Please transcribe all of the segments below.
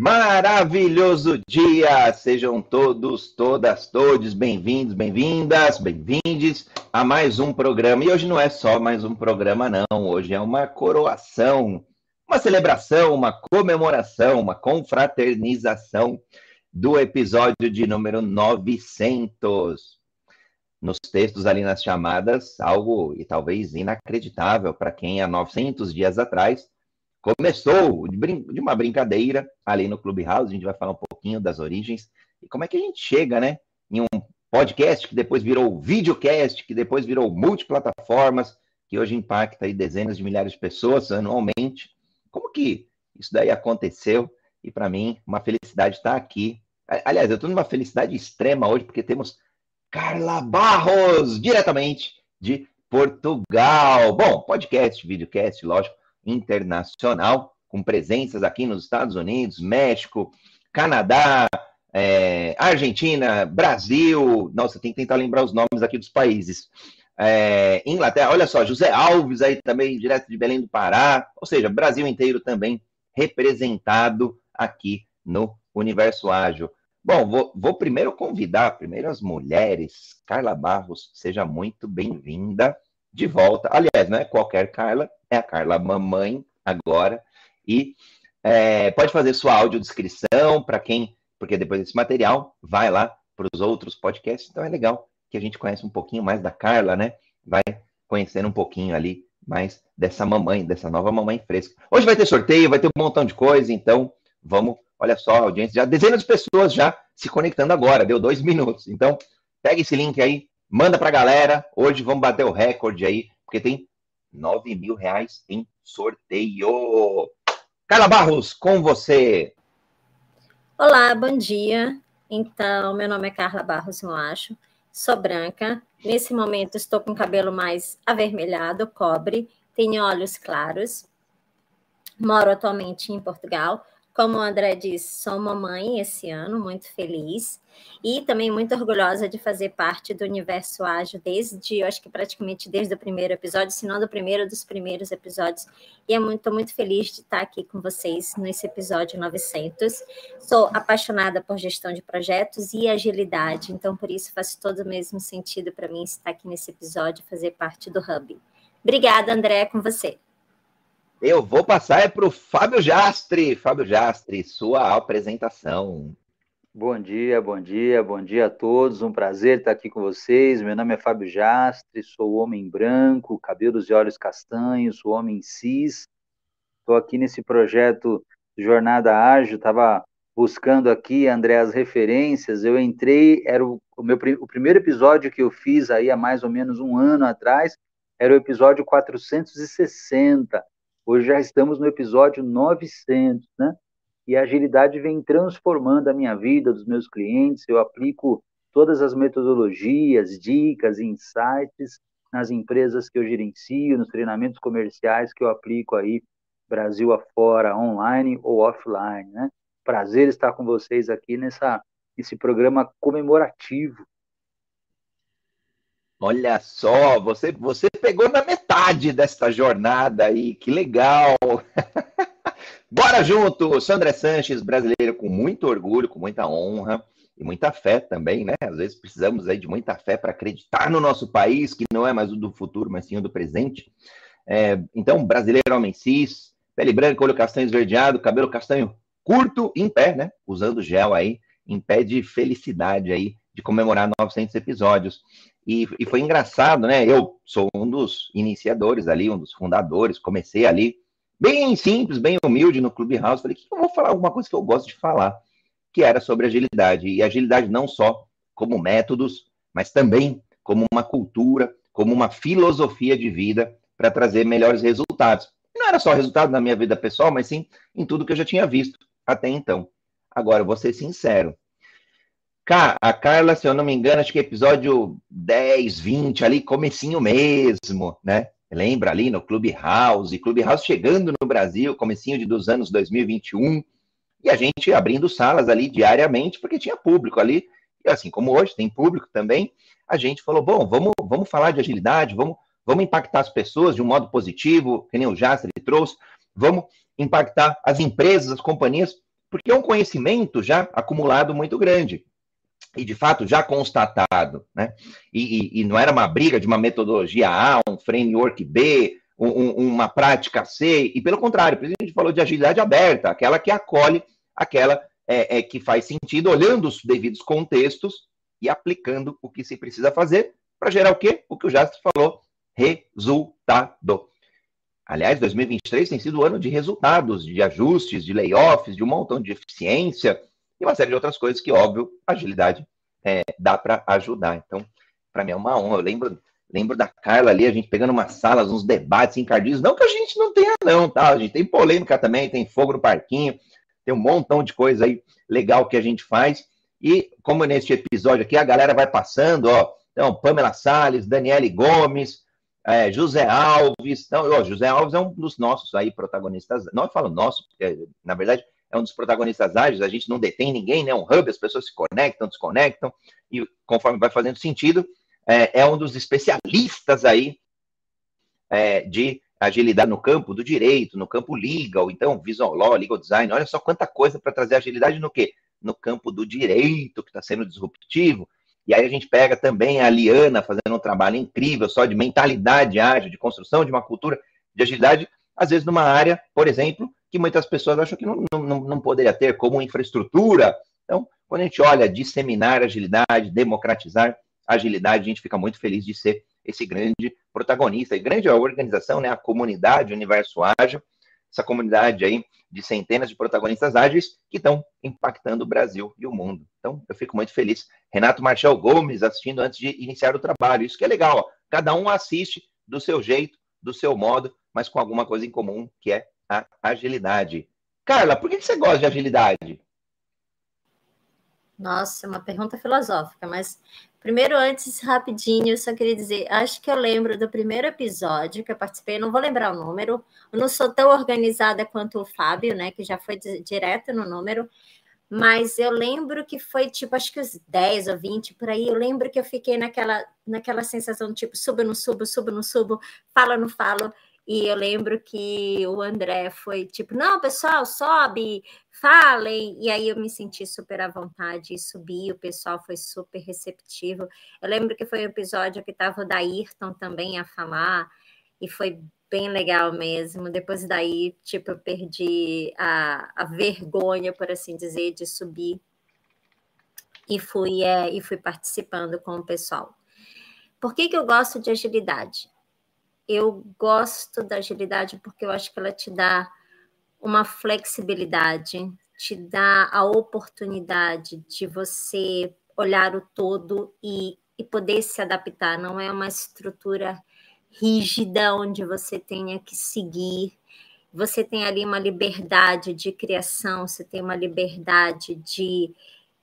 Maravilhoso dia! Sejam todos, todas, todos bem-vindos, bem-vindas, bem-vindes a mais um programa. E hoje não é só mais um programa, não. Hoje é uma coroação, uma celebração, uma comemoração, uma confraternização do episódio de número 900. Nos textos ali nas chamadas, algo e talvez inacreditável para quem há 900 dias atrás começou de uma brincadeira ali no Clubhouse. A gente vai falar um pouquinho das origens e como é que a gente chega, né, em um podcast que depois virou videocast, que depois virou multiplataformas, que hoje impacta aí dezenas de milhares de pessoas anualmente. Como que isso daí aconteceu? E para mim, uma felicidade estar aqui. Aliás, eu estou numa felicidade extrema hoje, porque temos Carla Barros, diretamente de Portugal. Bom, podcast, videocast, lógico, internacional, com presenças aqui nos Estados Unidos, México, Canadá, é, Argentina, Brasil. Nossa, tem que tentar lembrar os nomes aqui dos países. É, Inglaterra, olha só, José Alves aí também, direto de Belém do Pará. Ou seja, Brasil inteiro também representado aqui no Universo Ágil. Bom, vou, vou primeiro convidar primeiro as mulheres. Carla Barros, seja muito bem-vinda de volta. Aliás, não é qualquer Carla, é a Carla Mamãe agora. E é, pode fazer sua audiodescrição para quem, porque depois desse material vai lá para os outros podcasts. Então é legal que a gente conhece um pouquinho mais da Carla, né? Vai conhecendo um pouquinho ali mais dessa mamãe, dessa nova mamãe fresca. Hoje vai ter sorteio, vai ter um montão de coisa, então vamos, olha só, audiência, já dezenas de pessoas já se conectando agora, deu dois minutos. Então, pega esse link aí, Manda para a galera. Hoje vamos bater o recorde aí, porque tem 9 mil reais em sorteio. Carla Barros, com você. Olá, bom dia. Então, meu nome é Carla Barros, eu acho. Sou branca. Nesse momento, estou com cabelo mais avermelhado, cobre. Tenho olhos claros. Moro atualmente em Portugal. Como o André disse, sou mamãe esse ano, muito feliz e também muito orgulhosa de fazer parte do universo ágil desde, eu acho que praticamente desde o primeiro episódio, se não do primeiro dos primeiros episódios. E é muito, muito feliz de estar aqui com vocês nesse episódio 900. Sou apaixonada por gestão de projetos e agilidade, então por isso faz todo o mesmo sentido para mim estar aqui nesse episódio, fazer parte do Hub. Obrigada, André, com você. Eu vou passar é para o Fábio Jastre. Fábio Jastre, sua apresentação. Bom dia, bom dia, bom dia a todos. Um prazer estar aqui com vocês. Meu nome é Fábio Jastre, sou homem branco, cabelos e olhos castanhos, sou homem cis. Estou aqui nesse projeto Jornada Ágil, estava buscando aqui, André, as referências. Eu entrei, era o, meu o primeiro episódio que eu fiz aí há mais ou menos um ano atrás, era o episódio 460 Hoje já estamos no episódio 900, né? E a agilidade vem transformando a minha vida, dos meus clientes. Eu aplico todas as metodologias, dicas, insights nas empresas que eu gerencio, nos treinamentos comerciais que eu aplico aí Brasil afora, online ou offline, né? Prazer estar com vocês aqui nessa nesse programa comemorativo Olha só, você, você pegou na metade desta jornada aí, que legal! Bora junto! Sandra Sanches, brasileiro com muito orgulho, com muita honra e muita fé também, né? Às vezes precisamos aí de muita fé para acreditar no nosso país, que não é mais o do futuro, mas sim o do presente. É, então, brasileiro, homem cis, pele branca, olho castanho esverdeado, cabelo castanho curto, em pé, né? Usando gel aí, em pé de felicidade aí, de comemorar 900 episódios. E, e, foi engraçado, né? Eu sou um dos iniciadores ali, um dos fundadores, comecei ali, bem simples, bem humilde no Clubhouse. Falei, que eu vou falar alguma coisa que eu gosto de falar, que era sobre agilidade. E agilidade não só como métodos, mas também como uma cultura, como uma filosofia de vida para trazer melhores resultados. Não era só resultado na minha vida pessoal, mas sim em tudo que eu já tinha visto até então. Agora, vou ser sincero, a Carla, se eu não me engano, acho que episódio 10, 20, ali, comecinho mesmo, né? Lembra ali no Clubhouse, Clubhouse chegando no Brasil, comecinho de, dos anos 2021, e a gente abrindo salas ali diariamente, porque tinha público ali, e assim como hoje tem público também, a gente falou, bom, vamos, vamos falar de agilidade, vamos, vamos impactar as pessoas de um modo positivo, que nem o Jastre trouxe, vamos impactar as empresas, as companhias, Porque é um conhecimento já acumulado muito grande e de fato já constatado, né? E, e, e, não era uma briga de uma metodologia A, um framework B, um, uma prática C, e pelo contrário, por a gente falou de agilidade aberta, aquela que acolhe, aquela é, é, que faz sentido, olhando os devidos contextos e aplicando o que se precisa fazer para gerar o quê? O que o Jastre falou, resultado. Aliás, 2023 tem sido o ano de resultados, de ajustes, de layoffs, de um montão de eficiência, e uma série de outras coisas que, óbvio, agilidade é, dá para ajudar. Então, para mim é uma honra. Eu lembro, lembro da Carla ali, a gente pegando umas salas, uns debates encardidos. Não que a gente não tenha, não, tá? A gente tem polêmica também, tem fogo no parquinho, tem um montão de coisa aí legal que a gente faz. E como neste episódio aqui, a galera vai passando, ó. Então, Pamela Salles, Daniele Gomes, é, José Alves. Não, ó, José Alves é um dos nossos aí protagonistas. Não eu falo nosso, porque, na verdade, é um dos protagonistas ágeis, a gente não detém ninguém, né? Um hub, as pessoas se conectam, desconectam, e conforme vai fazendo sentido, é, é um dos especialistas aí é, de agilidade no campo do direito, no campo legal, então, visual law, legal design, olha só quanta coisa para trazer agilidade no quê? No campo do direito, que está sendo disruptivo, e aí a gente pega também a Liana fazendo um trabalho incrível só de mentalidade ágil, de construção de uma cultura de agilidade, às vezes numa área, por exemplo, que muitas pessoas acham que não, não, não poderia ter, como infraestrutura. Então, quando a gente olha disseminar agilidade, democratizar agilidade, a gente fica muito feliz de ser esse grande protagonista. E grande a organização, né, a comunidade Universo Ágil, essa comunidade aí de centenas de protagonistas ágeis que estão impactando o Brasil e o mundo. Então, eu fico muito feliz. Renato Marchal Gomes assistindo antes de iniciar o trabalho. Isso que é legal, ó. cada um assiste do seu jeito, do seu modo, mas com alguma coisa em comum, que é a agilidade. Carla, por que você gosta de agilidade? Nossa, é uma pergunta filosófica, mas primeiro, antes, rapidinho, eu só queria dizer, acho que eu lembro do primeiro episódio que eu participei, não vou lembrar o número, eu não sou tão organizada quanto o Fábio, né, que já foi direto no número, mas eu lembro que foi tipo, acho que os 10 ou 20 por aí. Eu lembro que eu fiquei naquela, naquela sensação tipo, subo, não subo, subo, não subo, falo, não falo. E eu lembro que o André foi tipo, não, pessoal, sobe, falem. E aí eu me senti super à vontade e subi, o pessoal foi super receptivo. Eu lembro que foi um episódio que estava o Daírton também a falar, e foi bem legal mesmo. Depois daí, tipo, eu perdi a, a vergonha, por assim dizer, de subir e fui, é, e fui participando com o pessoal. Por que, que eu gosto de agilidade? Eu gosto da agilidade porque eu acho que ela te dá uma flexibilidade, te dá a oportunidade de você olhar o todo e, e poder se adaptar. Não é uma estrutura rígida onde você tenha que seguir. Você tem ali uma liberdade de criação, você tem uma liberdade de,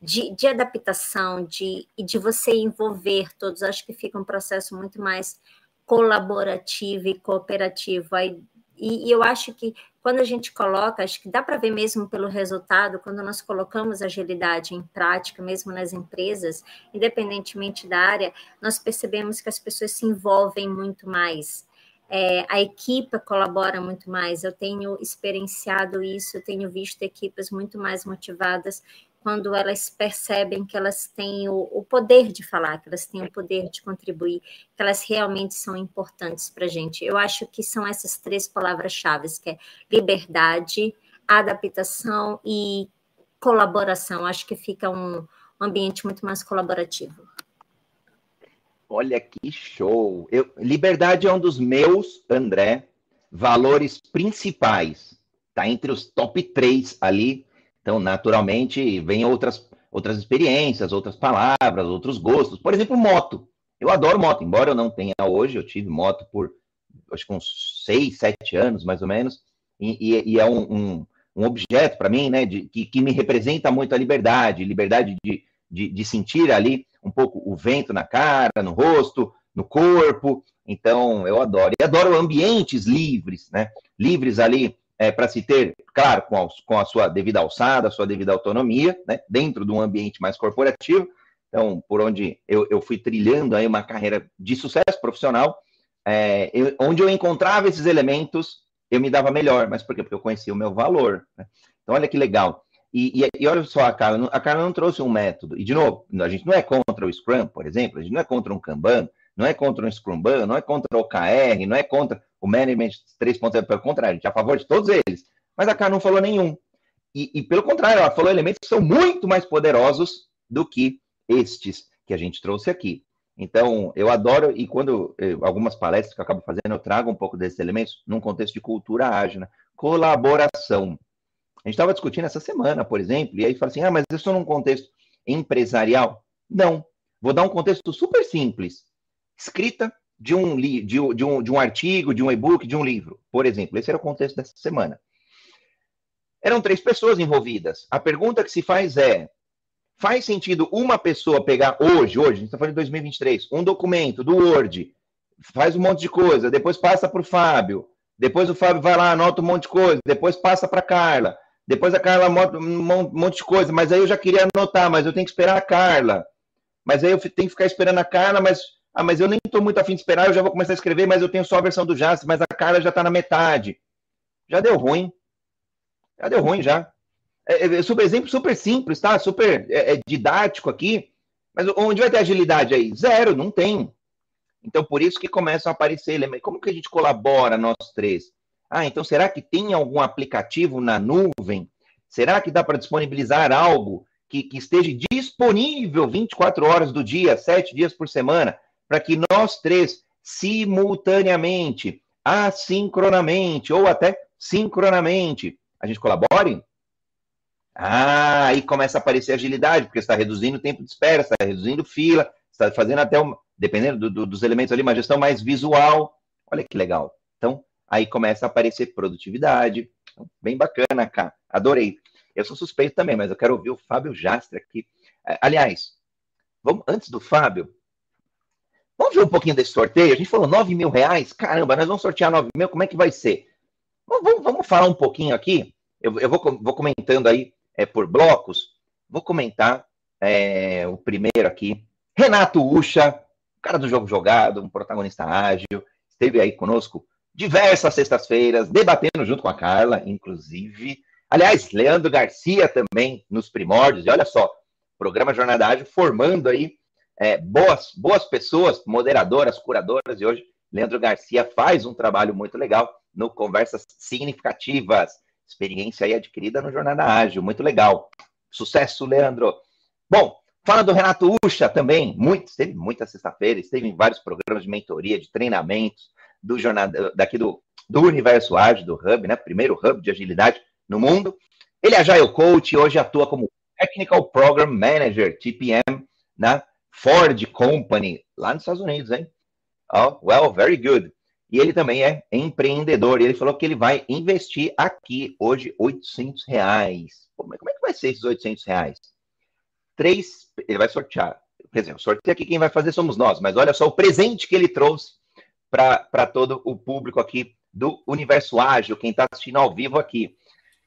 de, de adaptação, de, de você envolver todos. Acho que fica um processo muito mais colaborativo e cooperativo. Aí, e, e eu acho que quando a gente coloca, acho que dá para ver mesmo pelo resultado, quando nós colocamos agilidade em prática, mesmo nas empresas, independentemente da área, nós percebemos que as pessoas se envolvem muito mais. É, a equipe colabora muito mais. Eu tenho experienciado isso, tenho visto equipes muito mais motivadas quando elas percebem que elas têm o, o, poder de falar, que elas têm o poder de contribuir, que elas realmente são importantes para a gente. Eu acho que são essas três palavras-chave, que é liberdade, adaptação e colaboração. Acho que fica um ambiente muito mais colaborativo. Olha que show! Eu, liberdade é um dos meus, André, valores principais. Está entre os top três ali então, naturalmente, vem outras, outras experiências, outras palavras, outros gostos. Por exemplo, moto. Eu adoro moto, embora eu não tenha hoje, eu tive moto por acho que uns seis, sete anos, mais ou menos, e, e, e é um, um, um objeto para mim, né, de, que, que, me representa muito a liberdade, liberdade de, de, de sentir ali um pouco o vento na cara, no rosto, no corpo. Então, eu adoro. E adoro ambientes livres, né? Livres ali é, para se ter, claro, com a, com a, sua devida alçada, a sua devida autonomia, né, dentro de um ambiente mais corporativo. Então, por onde eu, eu fui trilhando aí uma carreira de sucesso profissional, é, eu, onde eu encontrava esses elementos, eu me dava melhor. Mas por quê? Porque eu conhecia o meu valor. Né? Então, olha que legal. E, e, e, olha só, a Carla, a Carla não trouxe um método. E, de novo, a gente não é contra o Scrum, por exemplo, a gente não é contra um Kanban, não é contra um Scrumban, não é contra o OKR, não é contra o Management 3.0, pelo contrário, a gente é a favor de todos eles. Mas a Carla não falou nenhum. E, e, pelo contrário, ela falou elementos que são muito mais poderosos do que estes que a gente trouxe aqui. Então, eu adoro, e quando eu, algumas palestras que eu acabo fazendo, eu trago um pouco desses elementos num contexto de cultura ágil, né? colaboração. A gente estava discutindo essa semana, por exemplo, e aí fala assim: ah, mas estou num contexto empresarial? Não. Vou dar um contexto super simples. Escrita de um, de, de, um, de um artigo, de um e-book, de um livro, por exemplo. Esse era o contexto dessa semana. Eram três pessoas envolvidas. A pergunta que se faz é: faz sentido uma pessoa pegar hoje, hoje, a gente está falando de 2023, um documento do Word, faz um monte de coisa, depois passa para o Fábio, depois o Fábio vai lá, anota um monte de coisa, depois passa para a Carla, depois a Carla anota um monte de coisa, mas aí eu já queria anotar, mas eu tenho que esperar a Carla. Mas aí eu tenho que ficar esperando a Carla, mas, ah, mas eu nem estou muito afim de esperar, eu já vou começar a escrever, mas eu tenho só a versão do Jazz, mas a Carla já está na metade. Já deu ruim. Já deu ruim, já. É, é, super exemplo super simples, tá? Super é, é, didático aqui. Mas onde vai ter agilidade aí? Zero, não tem. Então, por isso que começam a aparecer. Como que a gente colabora, nós três? Ah, então será que tem algum aplicativo na nuvem? Será que dá para disponibilizar algo que, que, esteja disponível 24 horas do dia, 7 dias por semana, para que nós três, simultaneamente, assincronamente ou até sincronamente, a gente colabore? Ah, aí começa a aparecer agilidade, porque está reduzindo o tempo de espera, está reduzindo fila, está fazendo até, um, dependendo do, do, dos elementos ali, uma gestão mais visual. Olha que legal. Então, aí começa a aparecer produtividade. Então, bem bacana, cara. Adorei. Eu sou suspeito também, mas eu quero ouvir o Fábio Jastra aqui. Aliás, vamos, antes do Fábio, vamos ver um pouquinho desse sorteio? A gente falou 9 mil reais. Caramba, nós vamos sortear 9 mil, como é que vai ser? Vamos, vamos falar um pouquinho aqui. Eu, eu vou, vou comentando aí é, por blocos, vou comentar é, o primeiro aqui. Renato Ucha, cara do jogo jogado, um protagonista ágil, esteve aí conosco diversas sextas-feiras, debatendo junto com a Carla, inclusive. Aliás, Leandro Garcia também nos primórdios, e olha só, programa Jornada Ágil formando aí é, boas, boas pessoas, moderadoras, curadoras, e hoje Leandro Garcia faz um trabalho muito legal no Conversas Significativas experiência aí adquirida no Jornada Ágil, muito legal. Sucesso, Leandro. Bom, fala do Renato Ucha também, muito, esteve muita sexta-feira, esteve em vários programas de mentoria, de treinamentos, do jornada, daqui do, do Universo Ágil, do Hub, né? Primeiro hub de agilidade no mundo. Ele é Agile Coach e hoje atua como Technical Program Manager, TPM, na Ford Company, lá nos Estados Unidos, hein? Oh, well, very good. E ele também é empreendedor. Ele falou que ele vai investir aqui hoje 800 reais. Como é, que vai ser esses 800 reais? Três, ele vai sortear. Quer dizer, o sorteio aqui quem vai fazer somos nós. Mas olha só o presente que ele trouxe para todo o público aqui do Universo Ágil, quem está assistindo ao vivo aqui.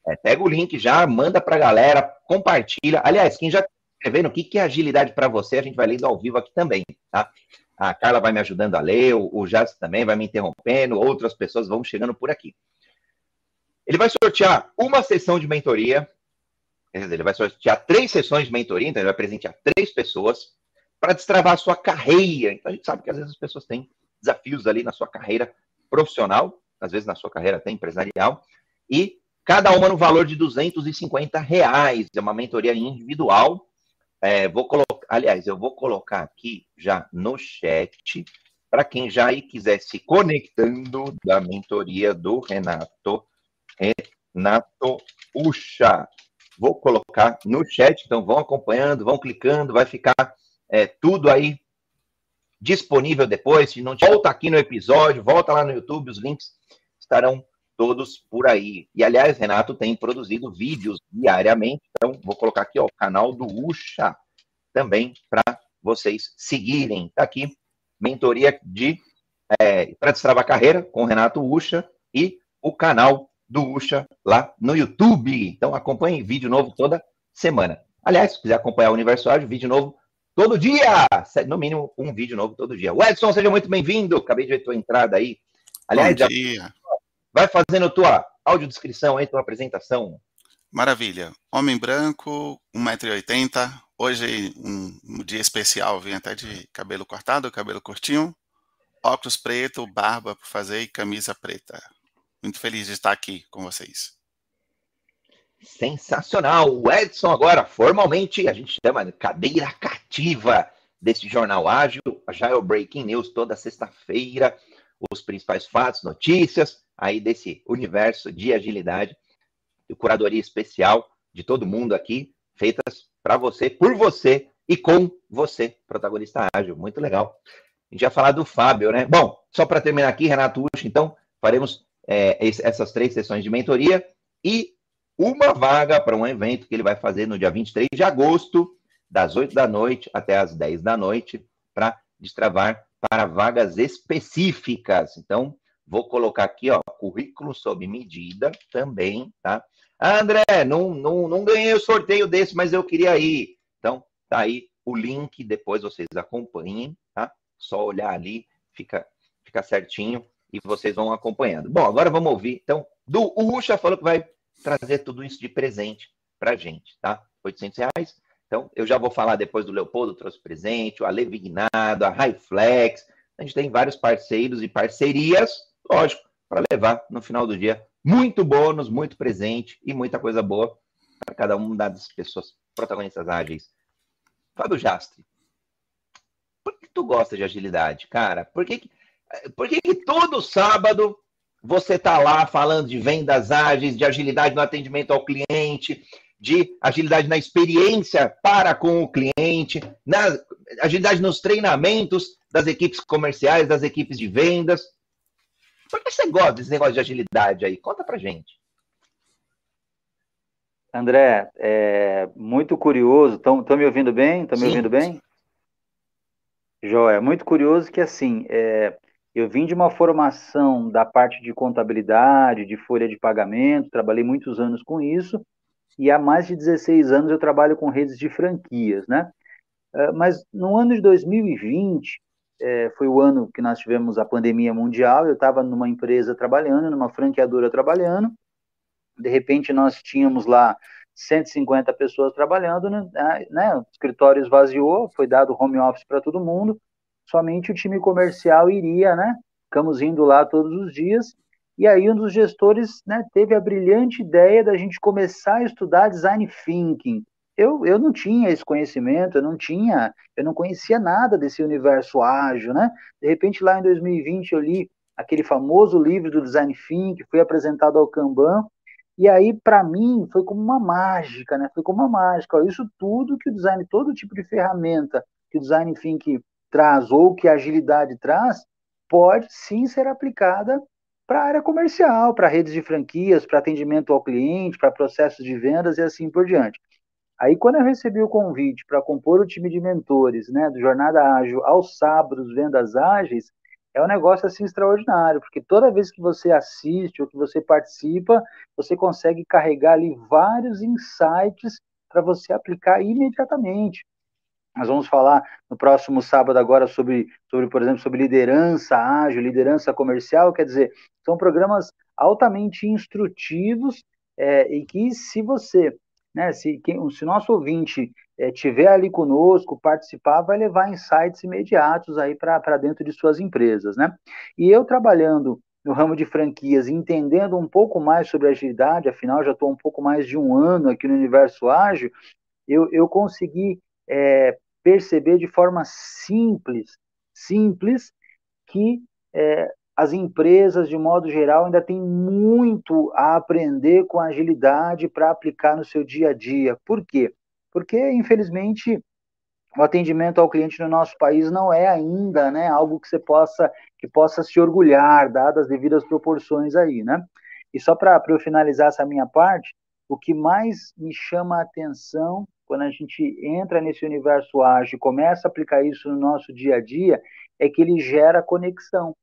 É, pega o link já, manda para a galera, compartilha. Aliás, quem já escrevendo o que, que é agilidade para você, a gente vai lendo ao vivo aqui também, tá? A Carla vai me ajudando a ler, o, o Jazz também vai me interrompendo, outras pessoas vão chegando por aqui. Ele vai sortear uma sessão de mentoria, ele vai sortear três sessões de mentoria, então ele vai presentear três pessoas para destravar a sua carreira. Então a gente sabe que às vezes as pessoas têm desafios ali na sua carreira profissional, às vezes na sua carreira até empresarial, e cada uma no valor de 250 reais. É uma mentoria individual. É, vou colocar Aliás, eu vou colocar aqui já no chat para quem já aí quiser se conectando da mentoria do Renato, Renato Ucha. Vou colocar no chat, então vão acompanhando, vão clicando, vai ficar é, tudo aí disponível depois. Se não volta aqui no episódio, volta lá no YouTube, os links estarão todos por aí. E aliás, Renato tem produzido vídeos diariamente, então vou colocar aqui ó, o canal do Ucha também para vocês seguirem. Está aqui, mentoria de é, para destravar carreira com Renato Ucha e o canal do Ucha lá no YouTube. Então acompanhe vídeo novo toda semana. Aliás, se quiser acompanhar o Universo Ágil, vídeo novo todo dia. No mínimo, um vídeo novo todo dia. O Edson, seja muito bem-vindo. Acabei de ver tua entrada aí. Aliás, já... vai fazendo tua audiodescrição aí, tua apresentação. Maravilha. Homem branco, 1,80m. Hoje, um, um, dia especial, vim até de cabelo cortado, cabelo curtinho, óculos preto, barba para fazer e camisa preta. Muito feliz de estar aqui com vocês. Sensacional! O Edson agora, formalmente, a gente chama de cadeira cativa desse jornal ágil, já é o Breaking News toda sexta-feira, os principais fatos, notícias aí desse universo de agilidade curadoria especial de todo mundo aqui, feitas para você, por você e com você, protagonista ágil. Muito legal. A gente ia falar do Fábio, né? Bom, só para terminar aqui, Renato Ucho, então, faremos é, essas três sessões de mentoria e uma vaga para um evento que ele vai fazer no dia 23 de agosto, das 8 da noite até as 10 da noite, para destravar para vagas específicas. Então, vou colocar aqui, ó, currículo sob medida também, tá? Ah, André, não, não, não ganhei o sorteio desse, mas eu queria ir. Então, tá aí o link, depois vocês acompanhem, tá? Só olhar ali, fica, fica certinho e vocês vão acompanhando. Bom, agora vamos ouvir. Então, do, Ruxa falou que vai trazer tudo isso de presente pra gente, tá? 800 reais. Então, eu já vou falar depois do Leopoldo trouxe presente, o Ale Vignado, a Highflex. A gente tem vários parceiros e parcerias, lógico, para levar no final do dia muito bônus, muito presente e muita coisa boa para cada uma das pessoas protagonistas ágeis. Fábio Jastre, por que tu gosta de agilidade, cara? Por que, por que, que todo sábado você tá lá falando de vendas ágeis, de agilidade no atendimento ao cliente, de agilidade na experiência para com o cliente, na agilidade nos treinamentos das equipes comerciais, das equipes de vendas? Por que você gosta desse negócio de agilidade aí? Conta pra gente. André, é muito curioso. Estão me ouvindo bem? Estão me ouvindo bem? Joia, muito curioso que assim, é, eu vim de uma formação da parte de contabilidade, de folha de pagamento, trabalhei muitos anos com isso, e há mais de 16 anos eu trabalho com redes de franquias, né? É, mas no ano de 2020, é, foi o ano que nós tivemos a pandemia mundial. Eu estava numa empresa trabalhando, numa franqueadora trabalhando. De repente, nós tínhamos lá 150 pessoas trabalhando, né? né? O escritório esvaziou, foi dado home office para todo mundo. Somente o time comercial iria, né? Ficamos indo lá todos os dias. E aí um dos gestores né, teve a brilhante ideia da gente começar a estudar design thinking eu, eu não tinha esse conhecimento, eu não tinha, eu não conhecia nada desse universo ágil, né? De repente, lá em 2020, eu li aquele famoso livro do Design Think, fui apresentado ao Kanban, e aí, para mim, foi como uma mágica, né? Foi como uma mágica. Isso tudo que o design, todo tipo de ferramenta que o Design Think traz, ou que a agilidade traz, pode sim ser aplicada para a área comercial, para redes de franquias, para atendimento ao cliente, para processos de vendas e assim por diante. Aí, quando eu recebi o convite para compor o time de mentores, né, do Jornada Ágil aos sábados, vendas ágeis, é um negócio assim extraordinário, porque toda vez que você assiste ou que você participa, você consegue carregar ali vários insights para você aplicar imediatamente. Nós vamos falar no próximo sábado agora sobre, sobre, por exemplo, sobre liderança ágil, liderança comercial, quer dizer, são programas altamente instrutivos é, e que se você né? Se, quem, se nosso ouvinte é, tiver ali conosco, participar, vai levar insights imediatos aí para dentro de suas empresas, né? E eu trabalhando no ramo de franquias, entendendo um pouco mais sobre agilidade, afinal já estou um pouco mais de um ano aqui no universo ágil, eu, eu consegui é, perceber de forma simples, simples, que é, as empresas, de modo geral, ainda têm muito a aprender com agilidade para aplicar no seu dia a dia. Por quê? Porque, infelizmente, o atendimento ao cliente no nosso país não é ainda né, algo que você possa, que possa se orgulhar, dadas as devidas proporções aí, né? E só para eu finalizar essa minha parte, o que mais me chama a atenção quando a gente entra nesse universo ágil e começa a aplicar isso no nosso dia a dia, é que ele gera conexão.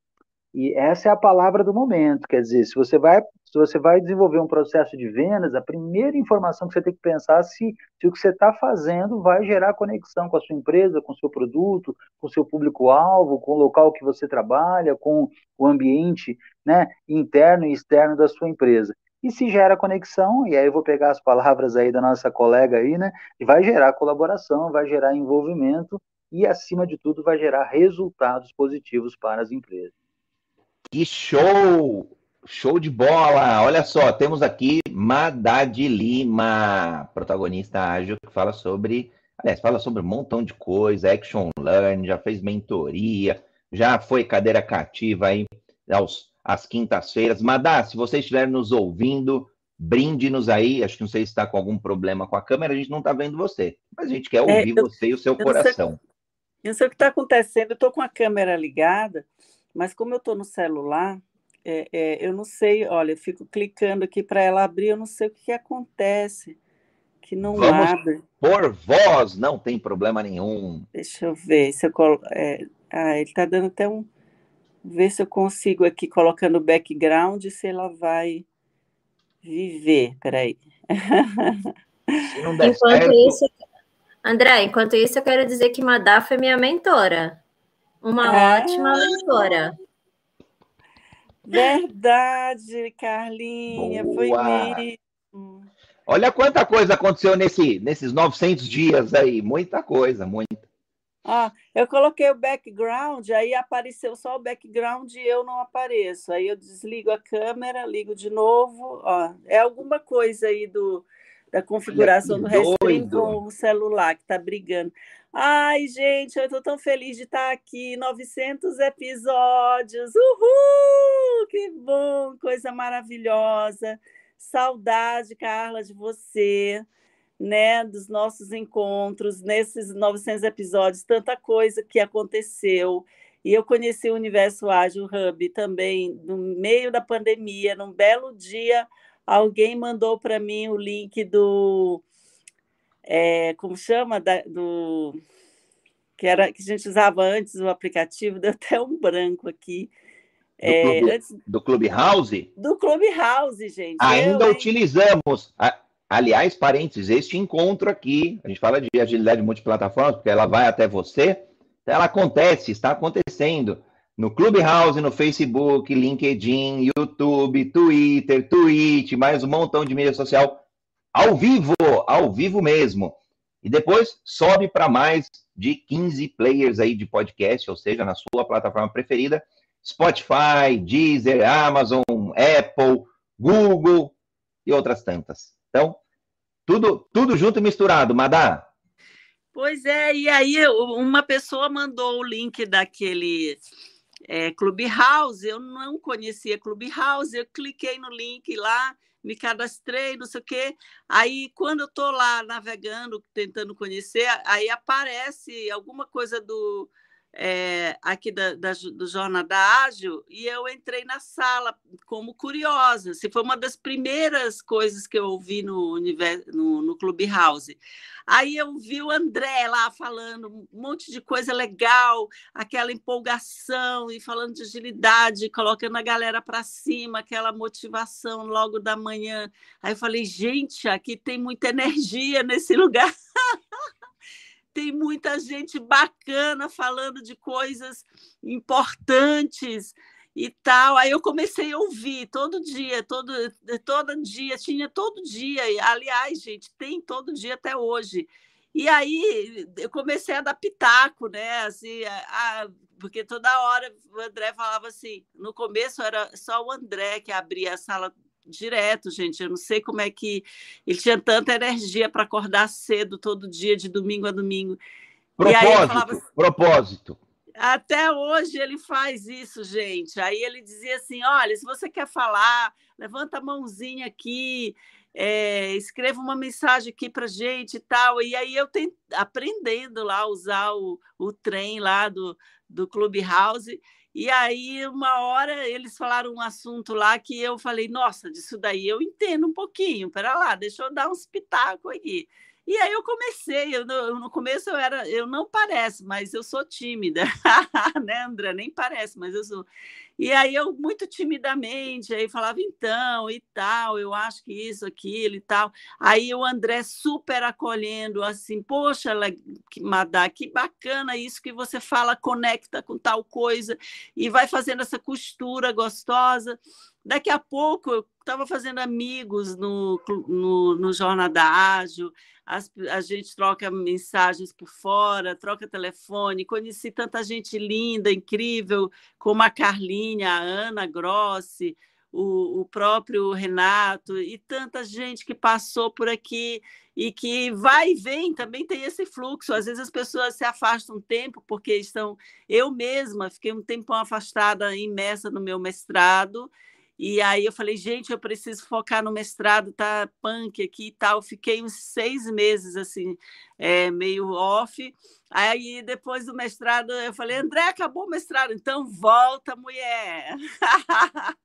E essa é a palavra do momento, quer dizer, se você vai, se você vai desenvolver um processo de vendas, a primeira informação que você tem que pensar é se, se o que você está fazendo vai gerar conexão com a sua empresa, com o seu produto, com o seu público-alvo, com o local que você trabalha, com o ambiente né, interno e externo da sua empresa. e se gera conexão, e aí eu vou pegar as palavras aí da nossa colega aí, né? E vai gerar colaboração, vai gerar envolvimento e, acima de tudo, vai gerar resultados positivos para as empresas. Que show! Show de bola! Olha só, temos aqui Madad Lima, protagonista ágil, que fala sobre, aliás, fala sobre um montão de coisa, action learn, já fez mentoria, já foi cadeira cativa aí aos, às quintas-feiras. Madá, se você estiver nos ouvindo, brinde-nos aí. Acho que não sei se está com algum problema com a câmera, a gente não está vendo você, mas a gente quer é, ouvir é, eu, você e o seu coração. Não eu não sei o que está acontecendo, eu estou com a câmera ligada, mas como eu estou no celular, é, é, eu não sei, olha, eu fico clicando aqui para ela abrir, eu não sei o que, que acontece, que não Vamos abre. Por voz, não tem problema nenhum. Deixa eu ver se eu colo... é, ah, ele está dando até um. Ver se eu consigo aqui colocando o background se ela vai viver. Peraí. Se não der enquanto certo... isso, André, enquanto isso, eu quero dizer que Madá foi minha mentora. Uma é... ótima mentora. Verdade, Carlinha, Boa. foi mesmo. Olha quanta coisa aconteceu nesse, nesses 900 dias aí, muita coisa, muita. Ah, eu coloquei o background, aí apareceu só o background e eu não apareço. Aí eu desligo a câmera, ligo de novo. Ó, é alguma coisa aí do, da configuração do Restream com o celular que está brigando. Ai, gente, eu estou tão feliz de estar aqui, 900 episódios, uhul, que bom, coisa maravilhosa, saudade, Carla, de você, né, dos nossos encontros, nesses 900 episódios, tanta coisa que aconteceu, e eu conheci o Universo Ágil Hub também no meio da pandemia, num belo dia, alguém mandou para mim o link do é, como chama? Da, do que era que a gente usava antes o aplicativo deu até um branco aqui. Do, é, clube, antes, do Clubhouse? Do Clubhouse gente. Ainda eu, utilizamos. A, aliás parênteses este encontro aqui a gente fala de agilidade multiplataforma porque ela vai até você ela acontece está acontecendo no Clubhouse, no Facebook, LinkedIn, YouTube, Twitter, Twitch, mais um montão de mídia social ao vivo, ao vivo mesmo. E depois sobe para mais de 15 players aí de podcast, ou seja, na sua plataforma preferida, Spotify, Deezer, Amazon, Apple, Google e outras tantas. Então, tudo, tudo junto e misturado, Madá. Pois é, e aí uma pessoa mandou o link daquele é, Clubhouse, eu não conhecia Clubhouse, eu cliquei no link lá, me cadastrei, não sei o quê. Aí, quando eu estou lá navegando, tentando conhecer, aí aparece alguma coisa do é, aqui da, da, do Jornada Ágil e eu entrei na sala como curiosa. Se foi uma das primeiras coisas que eu ouvi no, no, no Clubhouse. Aí eu vi o André lá falando um monte de coisa legal, aquela empolgação e falando de agilidade, colocando a galera para cima, aquela motivação logo da manhã. Aí eu falei, gente, aqui tem muita energia nesse lugar. Tem muita gente bacana falando de coisas importantes e tal. Aí eu comecei a ouvir todo dia, todo, todo dia, tinha todo dia. Aliás, gente, tem todo dia até hoje. E aí eu comecei a dar pitaco, né? Assim, a, porque toda hora o André falava assim. No começo era só o André que abria a sala direto, gente. Eu não sei como é que ele tinha tanta energia para acordar cedo todo dia, de domingo a domingo. Propósito, falava, assim, propósito. Até hoje ele faz isso, gente. Aí ele dizia assim: olha, se você quer falar, levanta a mãozinha aqui, é, escreva uma mensagem aqui para gente e tal. E aí eu tenho, aprendendo lá a usar o, o trem lá do, do Clubhouse. E aí, uma hora, eles falaram um assunto lá que eu falei, nossa, disso daí eu entendo um pouquinho, pera lá, deixa eu dar uns pitacos aqui. E aí eu comecei, eu, no começo eu era, eu não parece, mas eu sou tímida, né, André? Nem parece, mas eu sou. E aí eu, muito timidamente, aí falava, então, e tal, eu acho que isso, aquilo e tal. Aí o André super acolhendo, assim, poxa, Madá, que bacana isso que você fala, conecta com tal coisa, e vai fazendo essa costura gostosa. Daqui a pouco eu estava fazendo amigos no, no, no Jornada Ágil, as, a gente troca mensagens por fora, troca telefone, conheci tanta gente linda, incrível, como a Carlinha, a Ana Grossi, o, o próprio Renato e tanta gente que passou por aqui e que vai e vem, também tem esse fluxo. Às vezes as pessoas se afastam um tempo porque estão. Eu mesma fiquei um tempão afastada, imersa no meu mestrado, e aí eu falei, gente, eu preciso focar no mestrado, tá punk aqui e tal. Fiquei uns seis meses assim, é, meio off. Aí depois do mestrado eu falei, André, acabou o mestrado, então volta, mulher.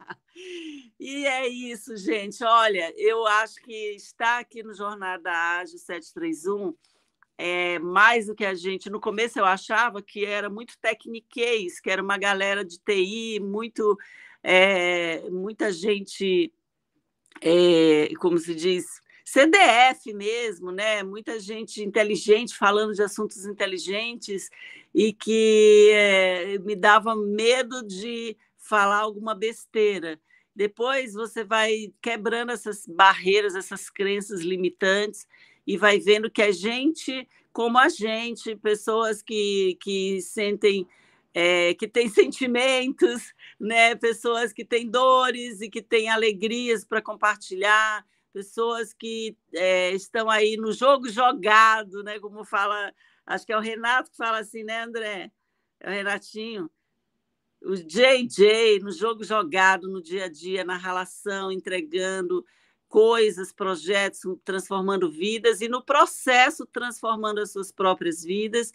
e é isso, gente. Olha, eu acho que estar aqui no Jornada Ágil 731 é mais do que a gente. No começo eu achava que era muito tecniquez, que era uma galera de TI muito é, muita gente, é, como se diz, CDF mesmo, né? Muita gente inteligente falando de assuntos inteligentes e que é, me dava medo de falar alguma besteira. Depois você vai quebrando essas barreiras, essas crenças limitantes e vai vendo que a gente, como a gente, pessoas que, que sentem é, que têm sentimentos, né? pessoas que têm dores e que têm alegrias para compartilhar, pessoas que é, estão aí no jogo jogado, né? como fala, acho que é o Renato que fala assim, né, André? É o Renatinho. O JJ no jogo jogado, no dia a dia, na relação, entregando coisas, projetos, transformando vidas e no processo transformando as suas próprias vidas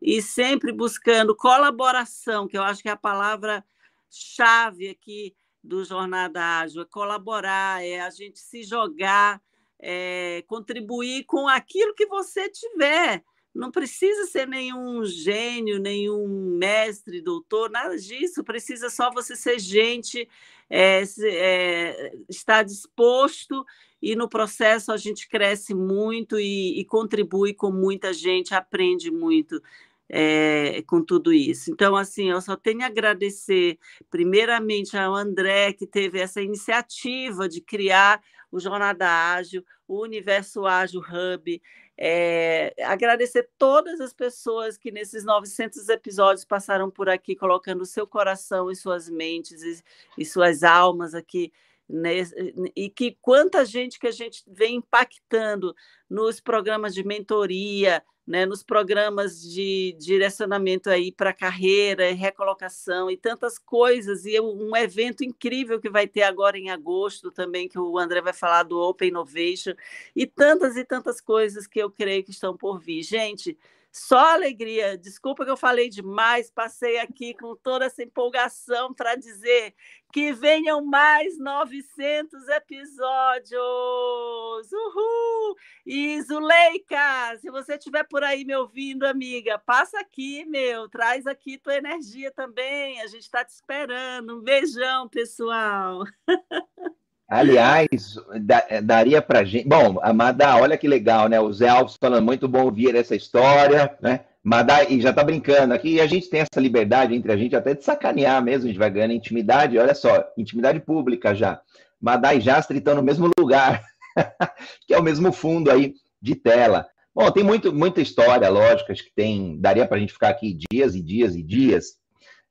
e sempre buscando colaboração, que eu acho que é a palavra-chave aqui do Jornada Ágil, é colaborar, é a gente se jogar, é contribuir com aquilo que você tiver. Não precisa ser nenhum gênio, nenhum mestre, doutor, nada disso. Precisa só você ser gente, é, é, estar disposto e no processo a gente cresce muito e, e contribui com muita gente, aprende muito é, com tudo isso. Então, assim, eu só tenho a agradecer, primeiramente, ao André, que teve essa iniciativa de criar o Jornada Ágil, o Universo Ágil Hub, é, agradecer todas as pessoas que nesses 900 episódios passaram por aqui, colocando o seu coração e suas mentes e, e suas almas aqui e que quanta gente que a gente vem impactando nos programas de mentoria, né, nos programas de direcionamento aí para carreira, recolocação e tantas coisas, e um evento incrível que vai ter agora em agosto também, que o André vai falar do Open Innovation, e tantas e tantas coisas que eu creio que estão por vir. Gente, só alegria. Desculpa que eu falei demais, passei aqui com toda essa empolgação para dizer que venham mais 900 episódios. Uhul! E Zuleika, se você estiver por aí me ouvindo, amiga, passa aqui, meu, traz aqui tua energia também. A gente está te esperando. Um beijão, pessoal. Aliás, daria para gente. Bom, Amada, olha que legal, né? O Zé Alves falando, muito bom ouvir essa história, né? Madá, e já tá brincando aqui, e a gente tem essa liberdade entre a gente até de sacanear mesmo, a gente vai ganhando intimidade, olha só, intimidade pública já. Madá e Jastre estão no mesmo lugar, que é o mesmo fundo aí de tela. Bom, tem muito, muita história, lógico, acho que tem, daria para a gente ficar aqui dias e dias e dias.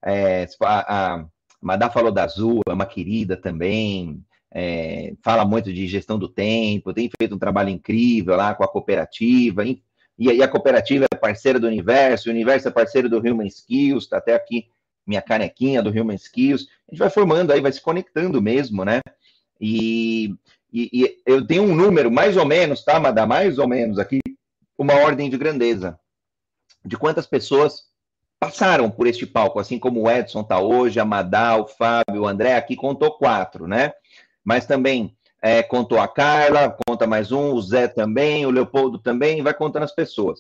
É, a, a Madá falou da Azul, é uma querida também, é, fala muito de gestão do tempo, tem feito um trabalho incrível lá com a cooperativa, e, e a cooperativa é parceira do Universo, o Universo é parceiro do Human Skills, está até aqui minha canequinha do Human Skills, a gente vai formando aí, vai se conectando mesmo, né? E, e, e eu tenho um número, mais ou menos, tá, Madá? Mais ou menos aqui, uma ordem de grandeza, de quantas pessoas passaram por este palco, assim como o Edson está hoje, a Madá, o Fábio, o André, aqui contou quatro, né? Mas também é, contou a Carla, conta mais um, o Zé também, o Leopoldo também, vai contando as pessoas.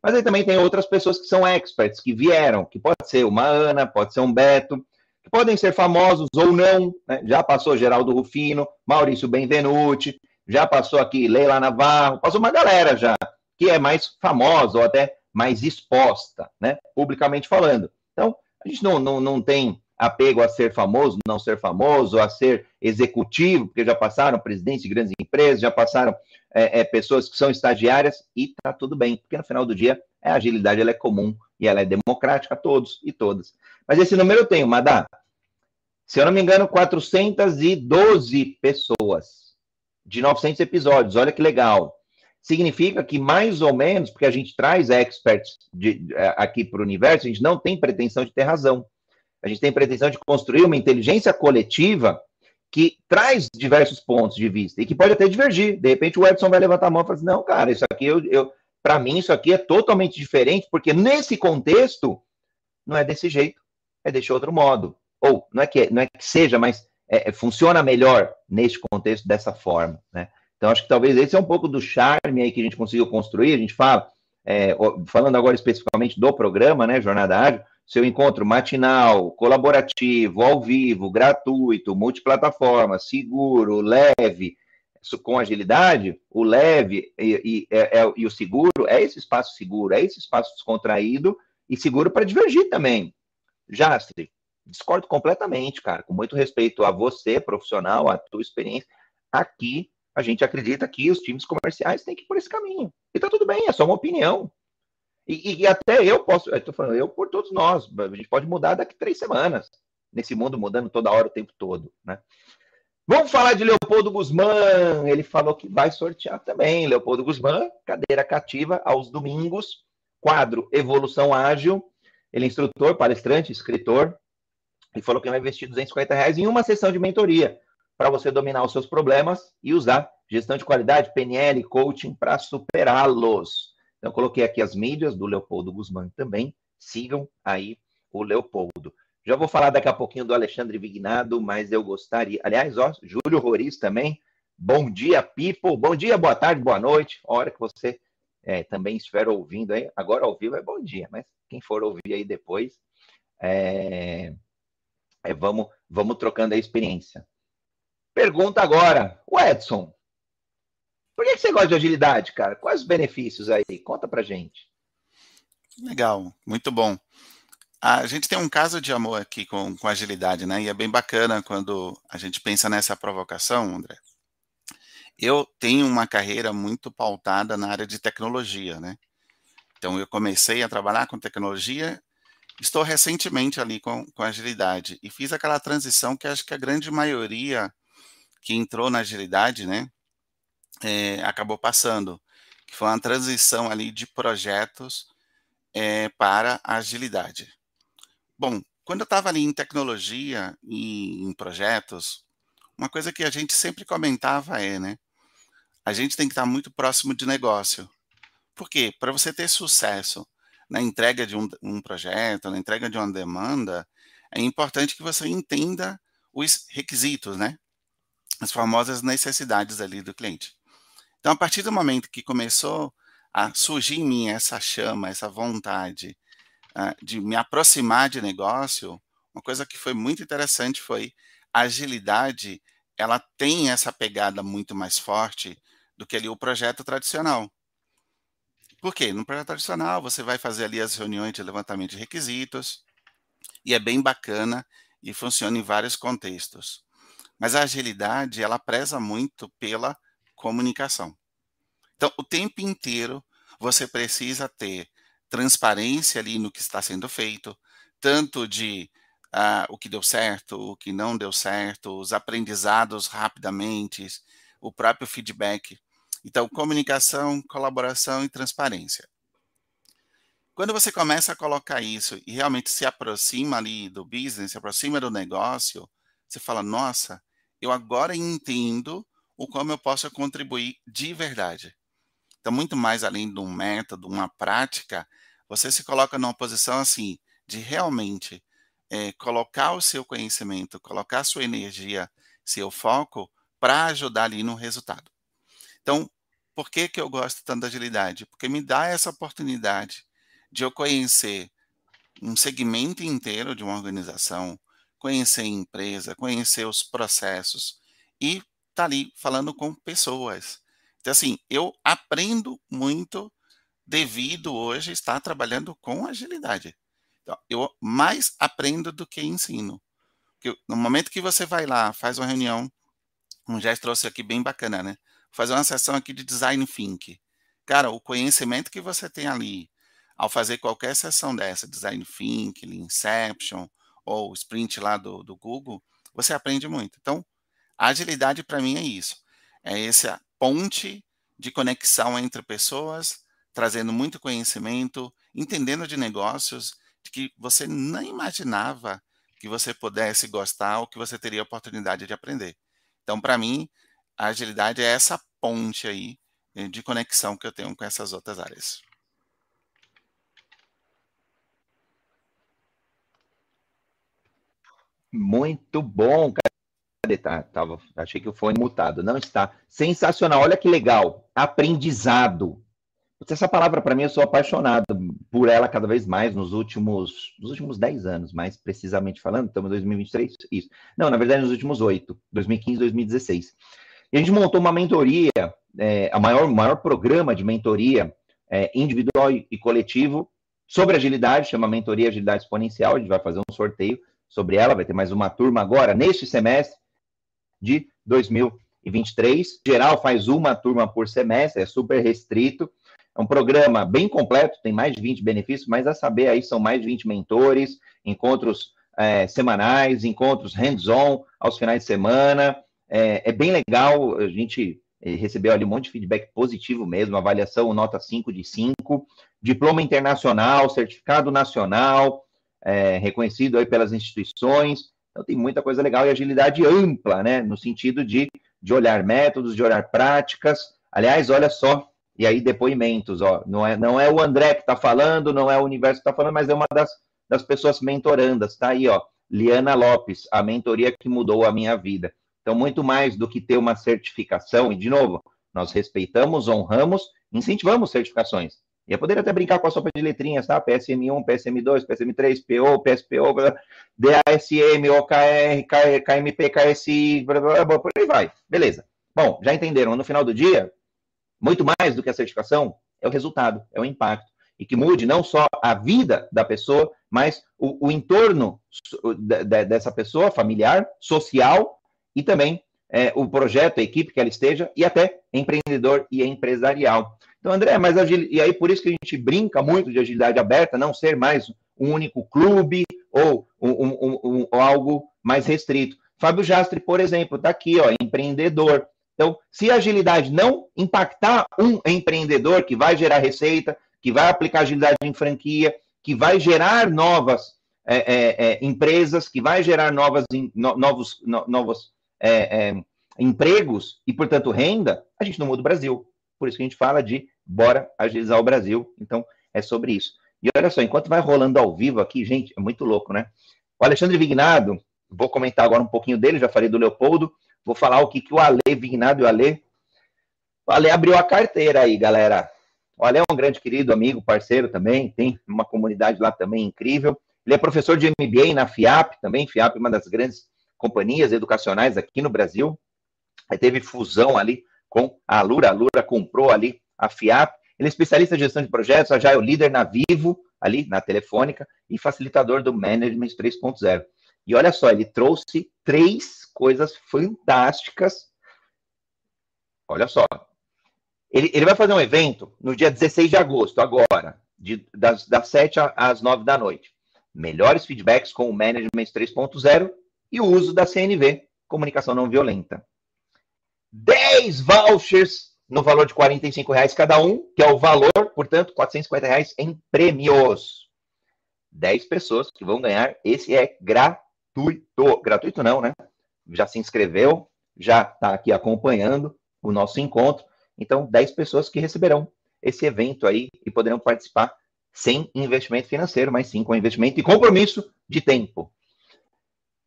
Mas aí também tem outras pessoas que são experts, que vieram, que pode ser uma Ana, pode ser um Beto, que podem ser famosos ou não, né? já passou Geraldo Rufino, Maurício Benvenuti, já passou aqui Leila Navarro, passou uma galera já, que é mais famosa ou até mais exposta, né, publicamente falando. Então, a gente não, não, não tem apego a ser famoso, não ser famoso, a ser executivo, porque já passaram presidentes de grandes empresas, já passaram é, é, pessoas que são estagiárias, e tá tudo bem, porque no final do dia a agilidade ela é comum e ela é democrática a todos e todas. Mas esse número eu tenho, Madá. Se eu não me engano, 412 pessoas de 900 episódios. Olha que legal. Significa que mais ou menos, porque a gente traz experts de, é, aqui para o universo, a gente não tem pretensão de ter razão. A gente tem pretensão de construir uma inteligência coletiva que traz diversos pontos de vista e que pode até divergir. De repente o Edson vai levantar a mão e falar assim, não, cara, isso aqui, eu, eu para mim, isso aqui é totalmente diferente, porque nesse contexto não é desse jeito, é desse outro modo. Ou não é que, não é que seja, mas é, é, funciona melhor neste contexto dessa forma, né? Então, acho que talvez esse é um pouco do charme aí que a gente conseguiu construir. A gente fala, é, falando agora especificamente do programa, né, Jornada Ágil, seu encontro matinal, colaborativo, ao vivo, gratuito, multiplataforma, seguro, leve, com agilidade, o leve e, e, é, é, e, o seguro é esse espaço seguro, é esse espaço descontraído e seguro para divergir também. Jastre, discordo completamente, cara, com muito respeito a você, profissional, a tua experiência. Aqui, a gente acredita que os times comerciais têm que ir por esse caminho. E tá tudo bem, é só uma opinião. E, e, até eu posso, tô falando, eu por todos nós, a gente pode mudar daqui três semanas, nesse mundo mudando toda hora, o tempo todo, né? Vamos falar de Leopoldo Guzmán, ele falou que vai sortear também, Leopoldo Guzmán, cadeira cativa aos domingos, quadro Evolução Ágil, ele é instrutor, palestrante, escritor, ele falou que vai investir 250 reais em uma sessão de mentoria, para você dominar os seus problemas e usar gestão de qualidade, PNL, coaching para superá-los. Então, coloquei aqui as mídias do Leopoldo Guzmán também. Sigam aí o Leopoldo. Já vou falar daqui a pouquinho do Alexandre Vignado, mas eu gostaria. Aliás, ó, Júlio Roriz também. Bom dia, people. Bom dia, boa tarde, boa noite. Hora que você é, também estiver ouvindo aí. Agora ao vivo é bom dia, mas quem for ouvir aí depois, é, é, vamos, vamos trocando a experiência. Pergunta agora, o Edson. Por que você gosta de agilidade, cara? Quais os benefícios aí? Conta pra gente. Legal, muito bom. A gente tem um caso de amor aqui com, com agilidade, né? E é bem bacana quando a gente pensa nessa provocação, André. Eu tenho uma carreira muito pautada na área de tecnologia, né? Então, eu comecei a trabalhar com tecnologia, estou recentemente ali com, com agilidade e fiz aquela transição que acho que a grande maioria que entrou na agilidade, né? É, acabou passando, que foi uma transição ali de projetos é, para agilidade. Bom, quando eu estava ali em tecnologia e em projetos, uma coisa que a gente sempre comentava é, né? A gente tem que estar muito próximo de negócio. Por quê? Para você ter sucesso na entrega de um, um projeto, na entrega de uma demanda, é importante que você entenda os requisitos, né? As famosas necessidades ali do cliente. Então, a partir do momento que começou a surgir em mim essa chama, essa vontade uh, de me aproximar de negócio, uma coisa que foi muito interessante foi a agilidade, ela tem essa pegada muito mais forte do que ali o projeto tradicional. Por quê? No projeto tradicional, você vai fazer ali as reuniões de levantamento de requisitos, e é bem bacana e funciona em vários contextos. Mas a agilidade, ela preza muito pela comunicação. Então, o tempo inteiro você precisa ter transparência ali no que está sendo feito, tanto de uh, o que deu certo, o que não deu certo, os aprendizados rapidamente, o próprio feedback. Então, comunicação, colaboração e transparência. Quando você começa a colocar isso e realmente se aproxima ali do business, se aproxima do negócio, você fala: nossa, eu agora entendo o como eu posso contribuir de verdade. Então, muito mais além de um método, uma prática, você se coloca numa posição assim, de realmente é, colocar o seu conhecimento, colocar sua energia, seu foco, para ajudar ali no resultado. Então, por que, que eu gosto tanto da agilidade? Porque me dá essa oportunidade de eu conhecer um segmento inteiro de uma organização, conhecer a empresa, conhecer os processos e tá ali falando com pessoas. Então, assim, eu aprendo muito devido hoje estar trabalhando com agilidade. Então, eu mais aprendo do que ensino. que no momento que você vai lá, faz uma reunião, um já trouxe aqui bem bacana, né? Fazer uma sessão aqui de design think. Cara, o conhecimento que você tem ali, ao fazer qualquer sessão dessa, design think, Inception, ou sprint lá do, do Google, você aprende muito. Então, agilidade para mim é isso. É essa ponte de conexão entre pessoas, trazendo muito conhecimento, entendendo de negócios, de que você nem imaginava que você pudesse gostar ou que você teria a oportunidade de aprender. Então, para mim, a agilidade é essa ponte aí eh, de conexão que eu tenho com essas outras áreas. Muito bom, Cadê? Tá, tava, achei que fone mutado. Não está. Sensacional. Olha que legal. Aprendizado. Essa palavra, para mim, eu sou apaixonado por ela cada vez mais nos últimos, nos últimos 10 anos, mais precisamente falando. Estamos em 2023? Isso. Não, na verdade, nos últimos 8, 2015, 2016. E a gente montou uma mentoria, é, a maior, maior programa de mentoria é, individual e coletivo sobre agilidade, chama Mentoria Agilidade Exponencial. A gente vai fazer um sorteio sobre ela, vai ter mais uma turma agora, neste semestre de 2023. Em geral, faz uma turma por semestre, é super restrito. É um programa bem completo, tem mais de 20 benefícios, mas a saber aí são mais de 20 mentores, encontros é, semanais, encontros hands-on aos finais de semana. É, é, bem legal, a gente eh, recebeu ali um monte de feedback positivo mesmo, avaliação nota 5 de 5, diploma internacional, certificado nacional, é, reconhecido aí pelas instituições. Então tem muita coisa legal e agilidade ampla, né? No sentido de, de olhar métodos, de olhar práticas. Aliás, olha só, e aí depoimentos, ó. Não é, não é o André que está falando, não é o universo que está falando, mas é uma das, das pessoas mentorandas. Tá aí, ó. Liana Lopes, a mentoria que mudou a minha vida. Então, muito mais do que ter uma certificação, e de novo, nós respeitamos, honramos, incentivamos certificações. Eu poderia até brincar com a sopa de letrinhas, tá? PSM1, PSM2, PSM3, PO, PSPO, DASM, OKR, KMP, KSI, blá, blá, blá, por aí vai. Beleza. Bom, já entenderam? No final do dia, muito mais do que a certificação é o resultado, é o impacto. E que mude não só a vida da pessoa, mas o, o entorno dessa pessoa, familiar, social e também é, o projeto, a equipe que ela esteja, e até empreendedor e empresarial. Então, André, mas agil... e aí por isso que a gente brinca muito de agilidade aberta, não ser mais um único clube ou um, um, um, algo mais restrito. Fábio Jastre, por exemplo, está aqui, ó, empreendedor. Então, se a agilidade não impactar um empreendedor que vai gerar receita, que vai aplicar agilidade em franquia, que vai gerar novas é, é, é, empresas, que vai gerar novas, no, novos, no, novos é, é, empregos e, portanto, renda, a gente não muda o Brasil. Por isso que a gente fala de bora agilizar o Brasil. Então, é sobre isso. E olha só, enquanto vai rolando ao vivo aqui, gente, é muito louco, né? O Alexandre Vignado, vou comentar agora um pouquinho dele, já falei do Leopoldo, vou falar o que, que o Ale Vignado e o Ale. O Ale abriu a carteira aí, galera. O Ale é um grande querido amigo, parceiro também, tem uma comunidade lá também incrível. Ele é professor de MBA na FIAP, também, FIAP é uma das grandes companhias educacionais aqui no Brasil. Aí teve fusão ali com a Lura. A Lura comprou ali a FIAP. Ele é especialista em gestão de projetos, já é o líder na Vivo, ali na Telefônica, e facilitador do Management 3.0. E olha só, ele trouxe três coisas fantásticas. Olha só. Ele, ele vai fazer um evento no dia 16 de agosto, agora, de, das, das 7 às 9 da noite. Melhores feedbacks com o Management 3.0 e o uso da CNV, comunicação não violenta. 10 vouchers no valor de R$ reais cada um, que é o valor, portanto, R$ reais em prêmios. 10 pessoas que vão ganhar, esse é gratuito. Gratuito não, né? Já se inscreveu, já está aqui acompanhando o nosso encontro. Então, 10 pessoas que receberão esse evento aí e poderão participar sem investimento financeiro, mas sim com investimento e compromisso de tempo.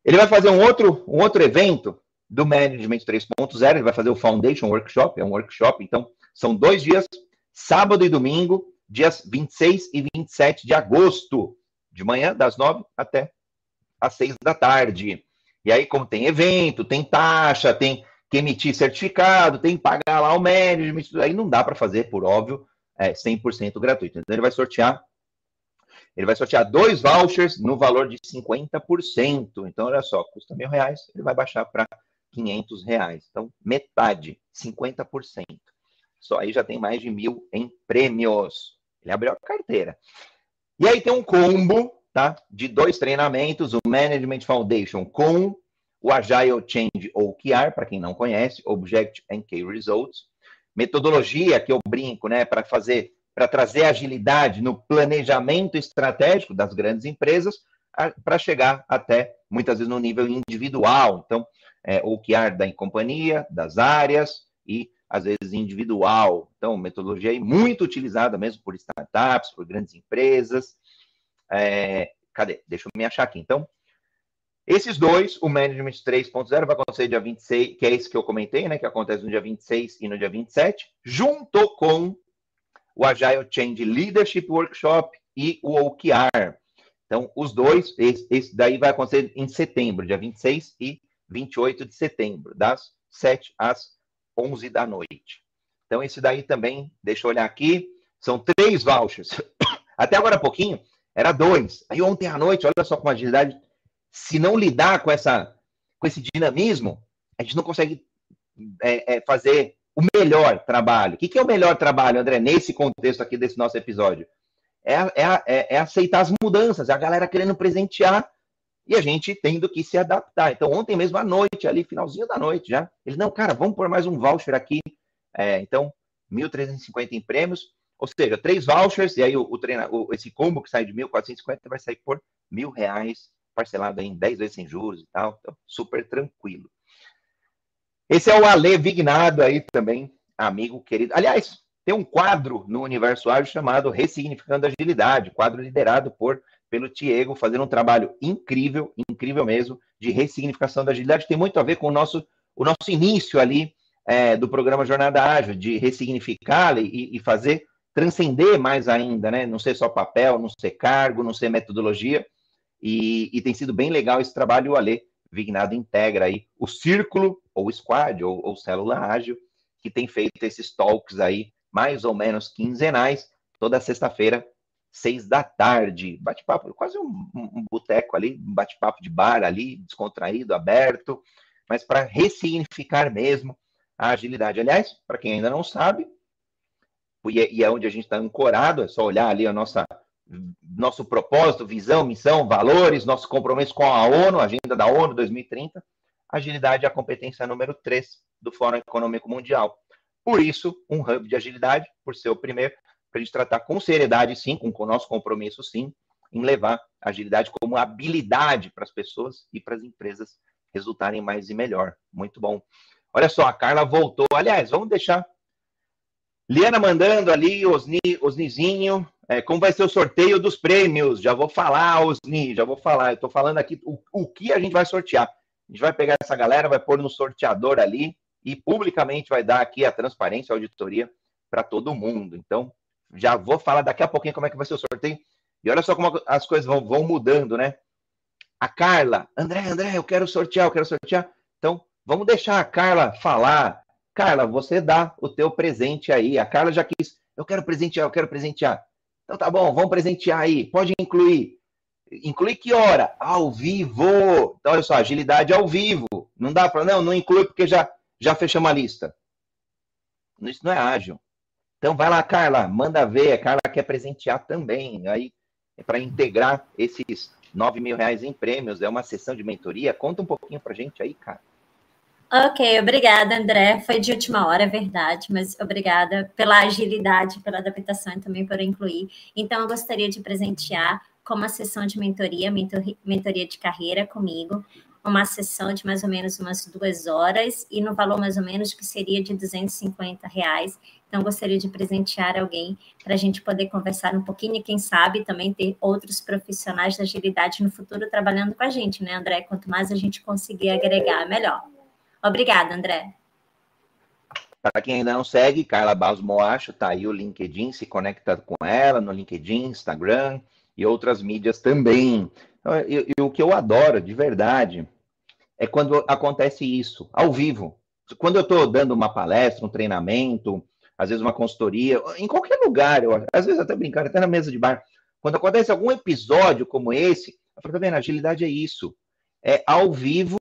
Ele vai fazer um outro, um outro evento do Management 3.0, ele vai fazer o Foundation Workshop, é um workshop, então são dois dias, sábado e domingo, dias 26 e 27 de agosto, de manhã, das 9 até às 6 da tarde. E aí, como tem evento, tem taxa, tem que emitir certificado, tem que pagar lá o management, aí não dá para fazer, por óbvio, é 100% gratuito. Então, ele vai sortear Ele vai sortear dois vouchers no valor de 50%. Então, olha só, custa mil reais, ele vai baixar para 500 reais. Então, metade, 50%. Só aí já tem mais de mil em prêmios. Ele abriu a carteira. E aí tem um combo, tá? De dois treinamentos, o Management Foundation com o Agile Change OKR, para quem não conhece, Object and Key Results. Metodologia que eu brinco, né, para fazer, para trazer agilidade no planejamento estratégico das grandes empresas, para chegar até, muitas vezes, no nível individual. Então, é, OKR da companhia, das áreas e às vezes individual. Então, metodologia aí muito utilizada mesmo por startups, por grandes empresas. É, cadê? Deixa eu me achar aqui. Então, esses dois, o Management 3.0 vai acontecer dia 26, que é esse que eu comentei, né? Que acontece no dia 26 e no dia 27, junto com o Agile Change Leadership Workshop e o OKR. Então, os dois, esse, esse daí vai acontecer em setembro, dia 26 e 28 de setembro, das 7 às 11 da noite. Então, esse daí também, deixa eu olhar aqui, são três vouchers. Até agora pouquinho, era dois. Aí ontem à noite, olha só com agilidade, se não lidar com, essa, com esse dinamismo, a gente não consegue é, é, fazer o melhor trabalho. O que, que, é o melhor trabalho, André, nesse contexto aqui desse nosso episódio? É, é, é, é aceitar as mudanças, é a galera querendo presentear e a gente tendo que se adaptar. Então, ontem mesmo à noite, ali, finalzinho da noite já, ele, não, cara, vamos pôr mais um voucher aqui. É, então, 1.350 em prêmios, ou seja, três vouchers, e aí o, o, treina, o esse combo que sai de 1.450 vai sair por mil reais, parcelado em 10 vezes sem juros e tal. Então, super tranquilo. Esse é o Ale Vignado aí também, amigo querido. Aliás, tem um quadro no Universo Ágil chamado Ressignificando Agilidade, quadro liderado por pelo Tiago, fazendo um trabalho incrível, incrível mesmo, de ressignificação da agilidade, tem muito a ver com o nosso, o nosso início ali é, do programa Jornada Ágil, de ressignificar e, e fazer transcender mais ainda, né? Não ser só papel, não ser cargo, não ser metodologia. E, e tem sido bem legal esse trabalho, o Ale Vignado integra aí o círculo, ou squad, ou, ou célula ágil, que tem feito esses talks aí, mais ou menos quinzenais, toda sexta-feira, seis da tarde. Bate-papo, quase um, um boteco ali, um bate-papo de bar ali, descontraído, aberto, mas para ressignificar mesmo a agilidade. Aliás, para quem ainda não sabe, e é, onde a gente está ancorado, é só olhar ali a nossa nosso propósito, visão, missão, valores, nosso compromisso com a ONU, agenda da ONU 2030, agilidade é a competência número 3 do Fórum Econômico Mundial. Por isso, um hub de agilidade, por ser o primeiro, para a gente tratar com seriedade, sim, com o nosso compromisso, sim, em levar a agilidade como habilidade para as pessoas e para as empresas resultarem mais e melhor. Muito bom. Olha só, a Carla voltou. Aliás, vamos deixar. Liana mandando ali, Osni, Osnizinho, é, como vai ser o sorteio dos prêmios? Já vou falar, Osni, já vou falar. Eu estou falando aqui o, o que a gente vai sortear. A gente vai pegar essa galera, vai pôr no sorteador ali e publicamente vai dar aqui a transparência, a auditoria para todo mundo. Então, já vou falar daqui a pouquinho como é que vai ser o sorteio. E olha só como as coisas vão, vão mudando, né? A Carla, André, André, eu quero sortear, eu quero sortear. Então, vamos deixar a Carla falar. Carla, você dá o teu presente aí. A Carla já quis, eu quero presentear, eu quero presentear. Então tá bom, vamos presentear aí. Pode incluir. Incluir que hora? Ao vivo. Então, olha só, agilidade ao vivo. Não dá para, não, não inclui porque já, já fechamos a lista. Isso não é ágil. Então vai lá, Carla, manda ver. A Carla quer presentear também. Aí, é para integrar esses 9 mil reais em prêmios, é uma sessão de mentoria. Conta um pouquinho para gente aí, cara. Ok, obrigada, André. Foi de última hora, é verdade, mas obrigada pela agilidade, pela adaptação e também por incluir. Então, eu gostaria de presentear com uma sessão de mentoria, mentoria de carreira comigo, uma sessão de mais ou menos umas duas horas e no valor mais ou menos que seria de 250 reais. Então, gostaria de presentear alguém para a gente poder conversar um pouquinho e, quem sabe, também ter outros profissionais da agilidade no futuro trabalhando com a gente, né, André? Quanto mais a gente conseguir agregar, melhor. Obrigada, André. Para quem ainda não segue, Carla Barros Moacho, tá aí o LinkedIn, se conecta com ela no LinkedIn, Instagram e outras mídias também. E, o que eu adoro, de verdade, é quando acontece isso, ao vivo. Quando eu estou dando uma palestra, um treinamento, às vezes uma consultoria, em qualquer lugar, eu, às vezes até brincar, até na mesa de bar, Quando acontece algum episódio como esse, eu falo, tá vendo? Agilidade é isso. É ao vivo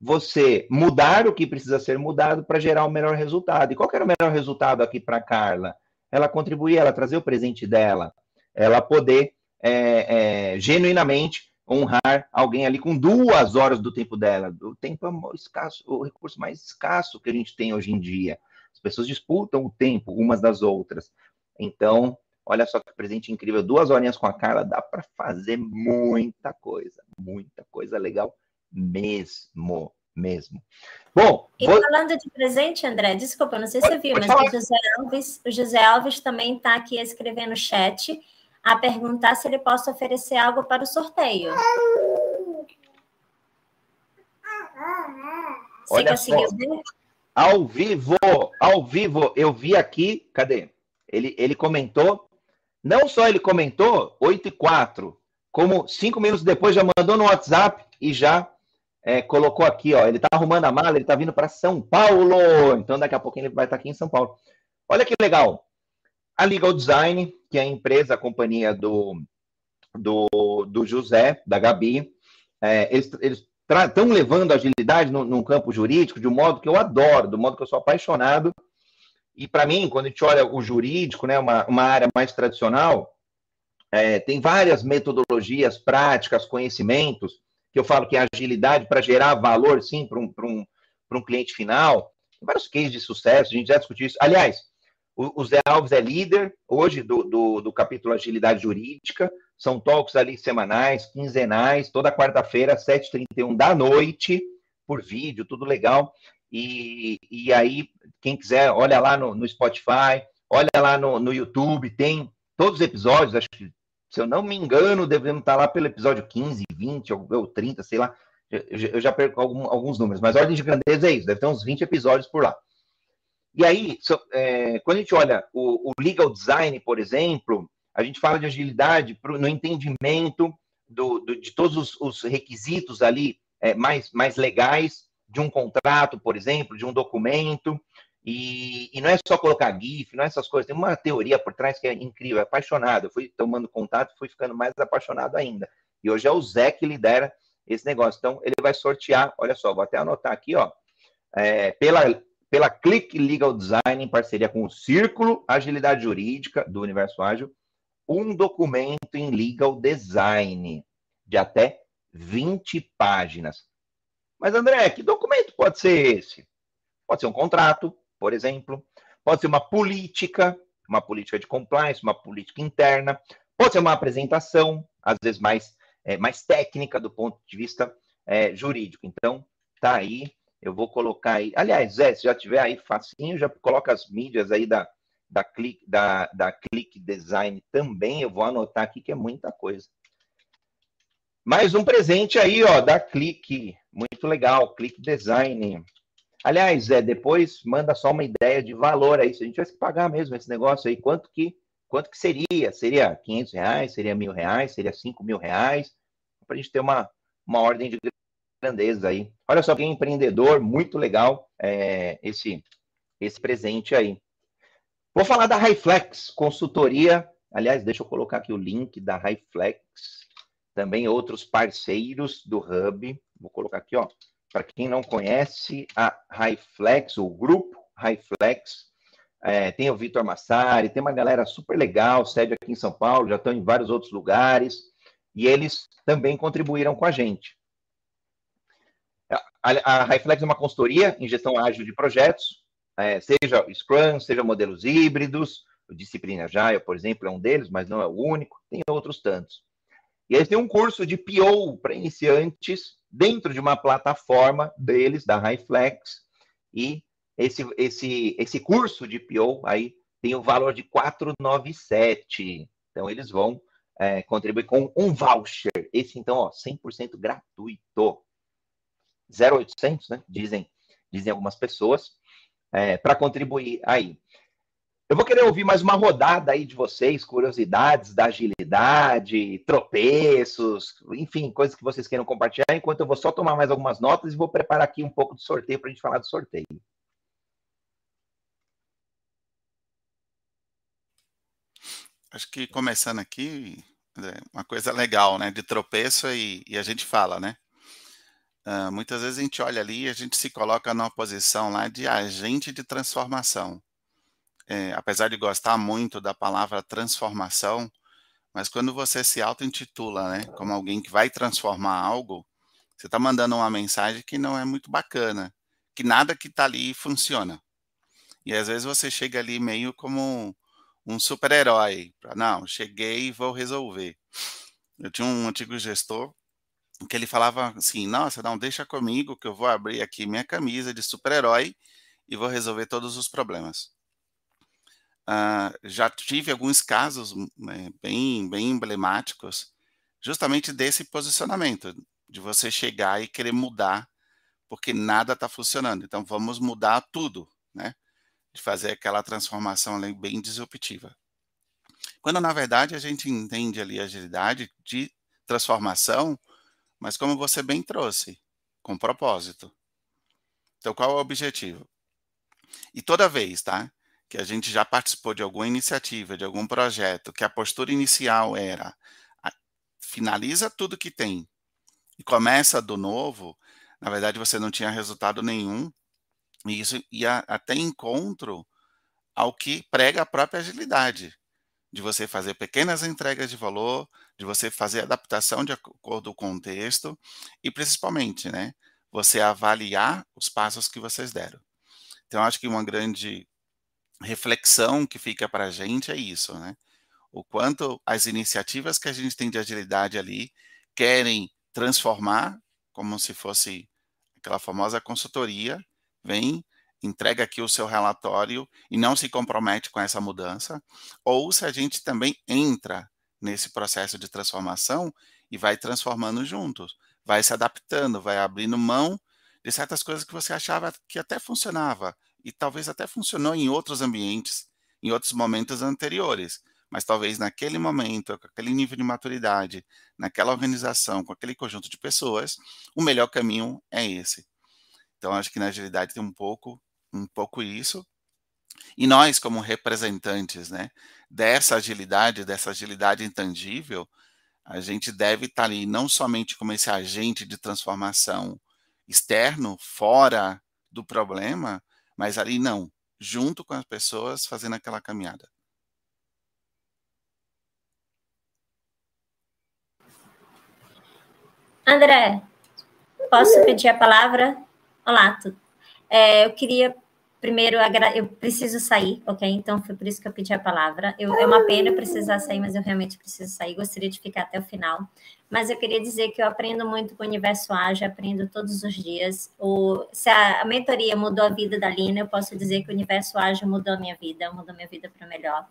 você mudar o que precisa ser mudado para gerar o melhor resultado. E qual era o melhor resultado aqui para Carla? Ela contribuir, ela trazer o presente dela, ela poder é, é, genuinamente honrar alguém ali com duas horas do tempo dela. O tempo é escasso, o recurso mais escasso que a gente tem hoje em dia. As pessoas disputam o tempo umas das outras. Então, olha só que presente incrível. Duas horinhas com a Carla dá para fazer muita coisa. Muita coisa legal mesmo. Mesmo. Bom. E vou... falando de presente, André, desculpa, não sei se você viu, mas o José Alves, o José Alves também está aqui escrevendo no chat a perguntar se ele possa oferecer algo para o sorteio. Olha só. Ao vivo, ao vivo, eu vi aqui, cadê? Ele, ele comentou, não só ele comentou 8 e 4, como cinco minutos depois já mandou no WhatsApp e já é, colocou aqui, ó, ele tá arrumando a mala, ele tá vindo para São Paulo, então daqui a pouquinho ele vai estar aqui em São Paulo. Olha que legal, a Legal Design, que é a empresa, a companhia do, do, do José, da Gabi, é, eles, eles estão levando agilidade no, campo jurídico de um modo que eu adoro, do modo que eu sou apaixonado. E para mim, quando a gente olha o jurídico, né, uma, uma área mais tradicional, é, tem várias metodologias, práticas, conhecimentos, que eu falo que é agilidade para gerar valor, sim, para um, um, um cliente final. Tem vários cases de sucesso, a gente já discutiu isso. Aliás, o, Zé Alves é líder hoje do, do, do capítulo Agilidade Jurídica. São talks ali semanais, quinzenais, toda quarta-feira, 7h31 da noite, por vídeo, tudo legal. E, e aí, quem quiser, olha lá no, no Spotify, olha lá no, no YouTube, tem todos os episódios, acho que, se eu não me engano, devemos estar lá pelo episódio 15, 20 ou, ou 30, sei lá. Eu, eu já perco algum, alguns números, mas ordem de grandeza é isso, deve ter uns 20 episódios por lá. E aí, so, é, quando a gente olha o, o, legal design, por exemplo, a gente fala de agilidade pro, no entendimento do, do, de todos os, os requisitos ali é, mais, mais legais de um contrato, por exemplo, de um documento. E, e, não é só colocar GIF, não é essas coisas. Tem uma teoria por trás que é incrível, é apaixonado. Eu fui tomando contato, fui ficando mais apaixonado ainda. E hoje é o Zé que lidera esse negócio. Então, ele vai sortear, olha só, vou até anotar aqui, ó, é, pela pela Click Legal Design, em parceria com o Círculo Agilidade Jurídica do Universo Ágil, um documento em legal design de até 20 páginas. Mas, André, que documento pode ser esse? Pode ser um contrato, por exemplo, pode ser uma política, uma política de compliance, uma política interna, pode ser uma apresentação, às vezes mais, é, mais técnica do ponto de vista é, jurídico. Então, tá aí eu vou colocar aí. Aliás, Zé, se já tiver aí facinho, já coloca as mídias aí da, da, Click, da, da Click Design também. Eu vou anotar aqui que é muita coisa. Mais um presente aí, ó, da Click. Muito legal, Click Design. Aliás, Zé, depois manda só uma ideia de valor aí. Se a gente tivesse que pagar mesmo esse negócio aí, quanto que, quanto que seria? Seria 500 reais? Seria mil reais? Seria 5 mil reais? Para a gente ter uma, uma ordem de grandeza aí. Olha só, quem é empreendedor, muito legal é, esse, esse presente aí. Vou falar da Highflex, consultoria. Aliás, deixa eu colocar aqui o link da Highflex. Também outros parceiros do Hub. Vou colocar aqui, ó. Para quem não conhece, a Highflex, o grupo Highflex, é, tem o Vitor Massari, tem uma galera super legal, sede aqui em São Paulo, já estão em vários outros lugares, e eles também contribuíram com a gente. A, a Highflex é uma consultoria em gestão ágil de projetos, é, seja Scrum, seja modelos híbridos, Disciplina Agile, por exemplo, é um deles, mas não é o único, tem outros tantos. E eles têm um curso de PO para iniciantes dentro de uma plataforma deles, da Highflex, e esse, esse, esse curso de PO aí tem o valor de 497. Então, eles vão é, contribuir com um voucher. Esse, então, ó, 100% gratuito. 0800, né? Dizem, dizem algumas pessoas, é, para contribuir aí. Eu vou querer ouvir mais uma rodada aí de vocês, curiosidades da agilidade, tropeços, enfim, coisas que vocês queiram compartilhar, enquanto eu vou só tomar mais algumas notas e vou preparar aqui um pouco de sorteio para a gente falar do sorteio. Acho que começando aqui, uma coisa legal, né? De tropeço e, e a gente fala, né? Uh, muitas vezes a gente olha ali e a gente se coloca numa posição lá de agente de transformação. É, apesar de gostar muito da palavra transformação, mas quando você se auto-intitula, né, como alguém que vai transformar algo, você está mandando uma mensagem que não é muito bacana, que nada que está ali funciona. E às vezes você chega ali meio como um super-herói. Não, cheguei e vou resolver. Eu tinha um antigo gestor que ele falava assim: Nossa, não, deixa comigo que eu vou abrir aqui minha camisa de super-herói e vou resolver todos os problemas. Uh, já tive alguns casos né, bem, bem emblemáticos, justamente desse posicionamento, de você chegar e querer mudar, porque nada está funcionando. Então, vamos mudar tudo, né? de fazer aquela transformação bem disruptiva. Quando, na verdade, a gente entende ali a agilidade de transformação, mas como você bem trouxe, com propósito. Então, qual é o objetivo? E toda vez, tá? Que a gente já participou de alguma iniciativa, de algum projeto, que a postura inicial era finaliza tudo que tem e começa do novo, na verdade você não tinha resultado nenhum, e isso ia até encontro ao que prega a própria agilidade, de você fazer pequenas entregas de valor, de você fazer adaptação de acordo com o contexto e principalmente, né, você avaliar os passos que vocês deram. Então, acho que uma grande reflexão que fica para a gente é isso, né? O quanto as iniciativas que a gente tem de agilidade ali querem transformar, como se fosse aquela famosa consultoria, vem, entrega aqui o seu relatório e não se compromete com essa mudança, ou se a gente também entra nesse processo de transformação e vai transformando juntos, vai se adaptando, vai abrindo mão de certas coisas que você achava que até funcionava e talvez até funcionou em outros ambientes, em outros momentos anteriores, mas talvez naquele momento, com aquele nível de maturidade, naquela organização, com aquele conjunto de pessoas, o melhor caminho é esse. Então, acho que na agilidade tem um pouco, um pouco isso. E nós, como representantes né, dessa agilidade, dessa agilidade intangível, a gente deve estar ali não somente como esse agente de transformação externo, fora do problema, mas ali não, junto com as pessoas fazendo aquela caminhada. André, posso pedir a palavra? Olá, tudo. É, eu queria primeiro, eu preciso sair, ok? Então foi por isso que eu pedi a palavra. Eu, é uma pena precisar sair, mas eu realmente preciso sair. Gostaria de ficar até o final. Mas eu queria dizer que eu aprendo muito com o Universo Ágil, aprendo todos os dias. O, se a, a mentoria mudou a vida da Lina, eu posso dizer que o Universo Ágil mudou a minha vida, mudou minha vida para melhor.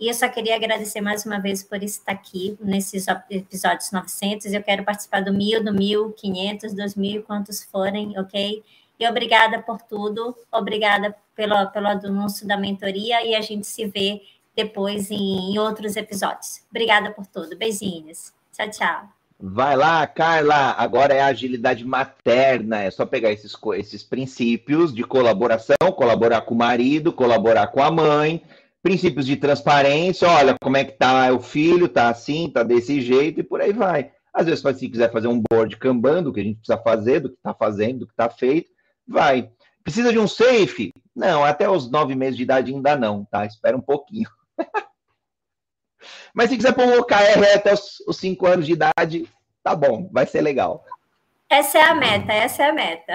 E eu só queria agradecer mais uma vez por estar aqui nesses episódios 900. Eu quero participar do 1000, do 1500, 2000, quantos forem, ok? E obrigada por tudo, obrigada pelo, pelo anúncio da mentoria e a gente se vê depois em, em outros episódios. Obrigada por tudo. Beijinhos. Tchau, tchau. Vai lá, Carla. Agora é a agilidade materna. É só pegar esses, esses princípios de colaboração, colaborar com o marido, colaborar com a mãe, princípios de transparência. Olha como é que tá o filho, tá assim, tá desse jeito e por aí vai. Às vezes, se quiser fazer um board Kanban do que a gente precisa fazer, do que está fazendo, do que está feito, Vai. Precisa de um safe? Não, até os nove meses de idade ainda não, tá? Espera um pouquinho. Mas se quiser pôr um OKR até os, os cinco anos de idade, tá bom, vai ser legal. Essa é a meta, essa é a meta.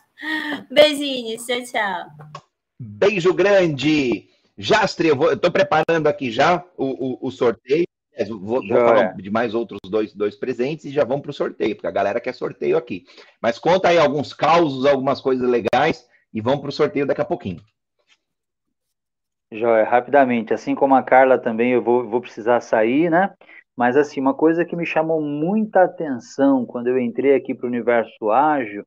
Beijinhos, tchau, tchau. Beijo grande. Jastre, eu, estou preparando aqui já o, o, o sorteio. É, vou, vou falar de mais outros dois, dois presentes e já vamos para o sorteio, porque a galera quer sorteio aqui. Mas conta aí alguns causos, algumas coisas legais e vamos para o sorteio daqui a pouquinho. Joia, rapidamente, assim como a Carla também, eu vou, vou precisar sair, né? Mas assim, uma coisa que me chamou muita atenção quando eu entrei aqui para o universo ágil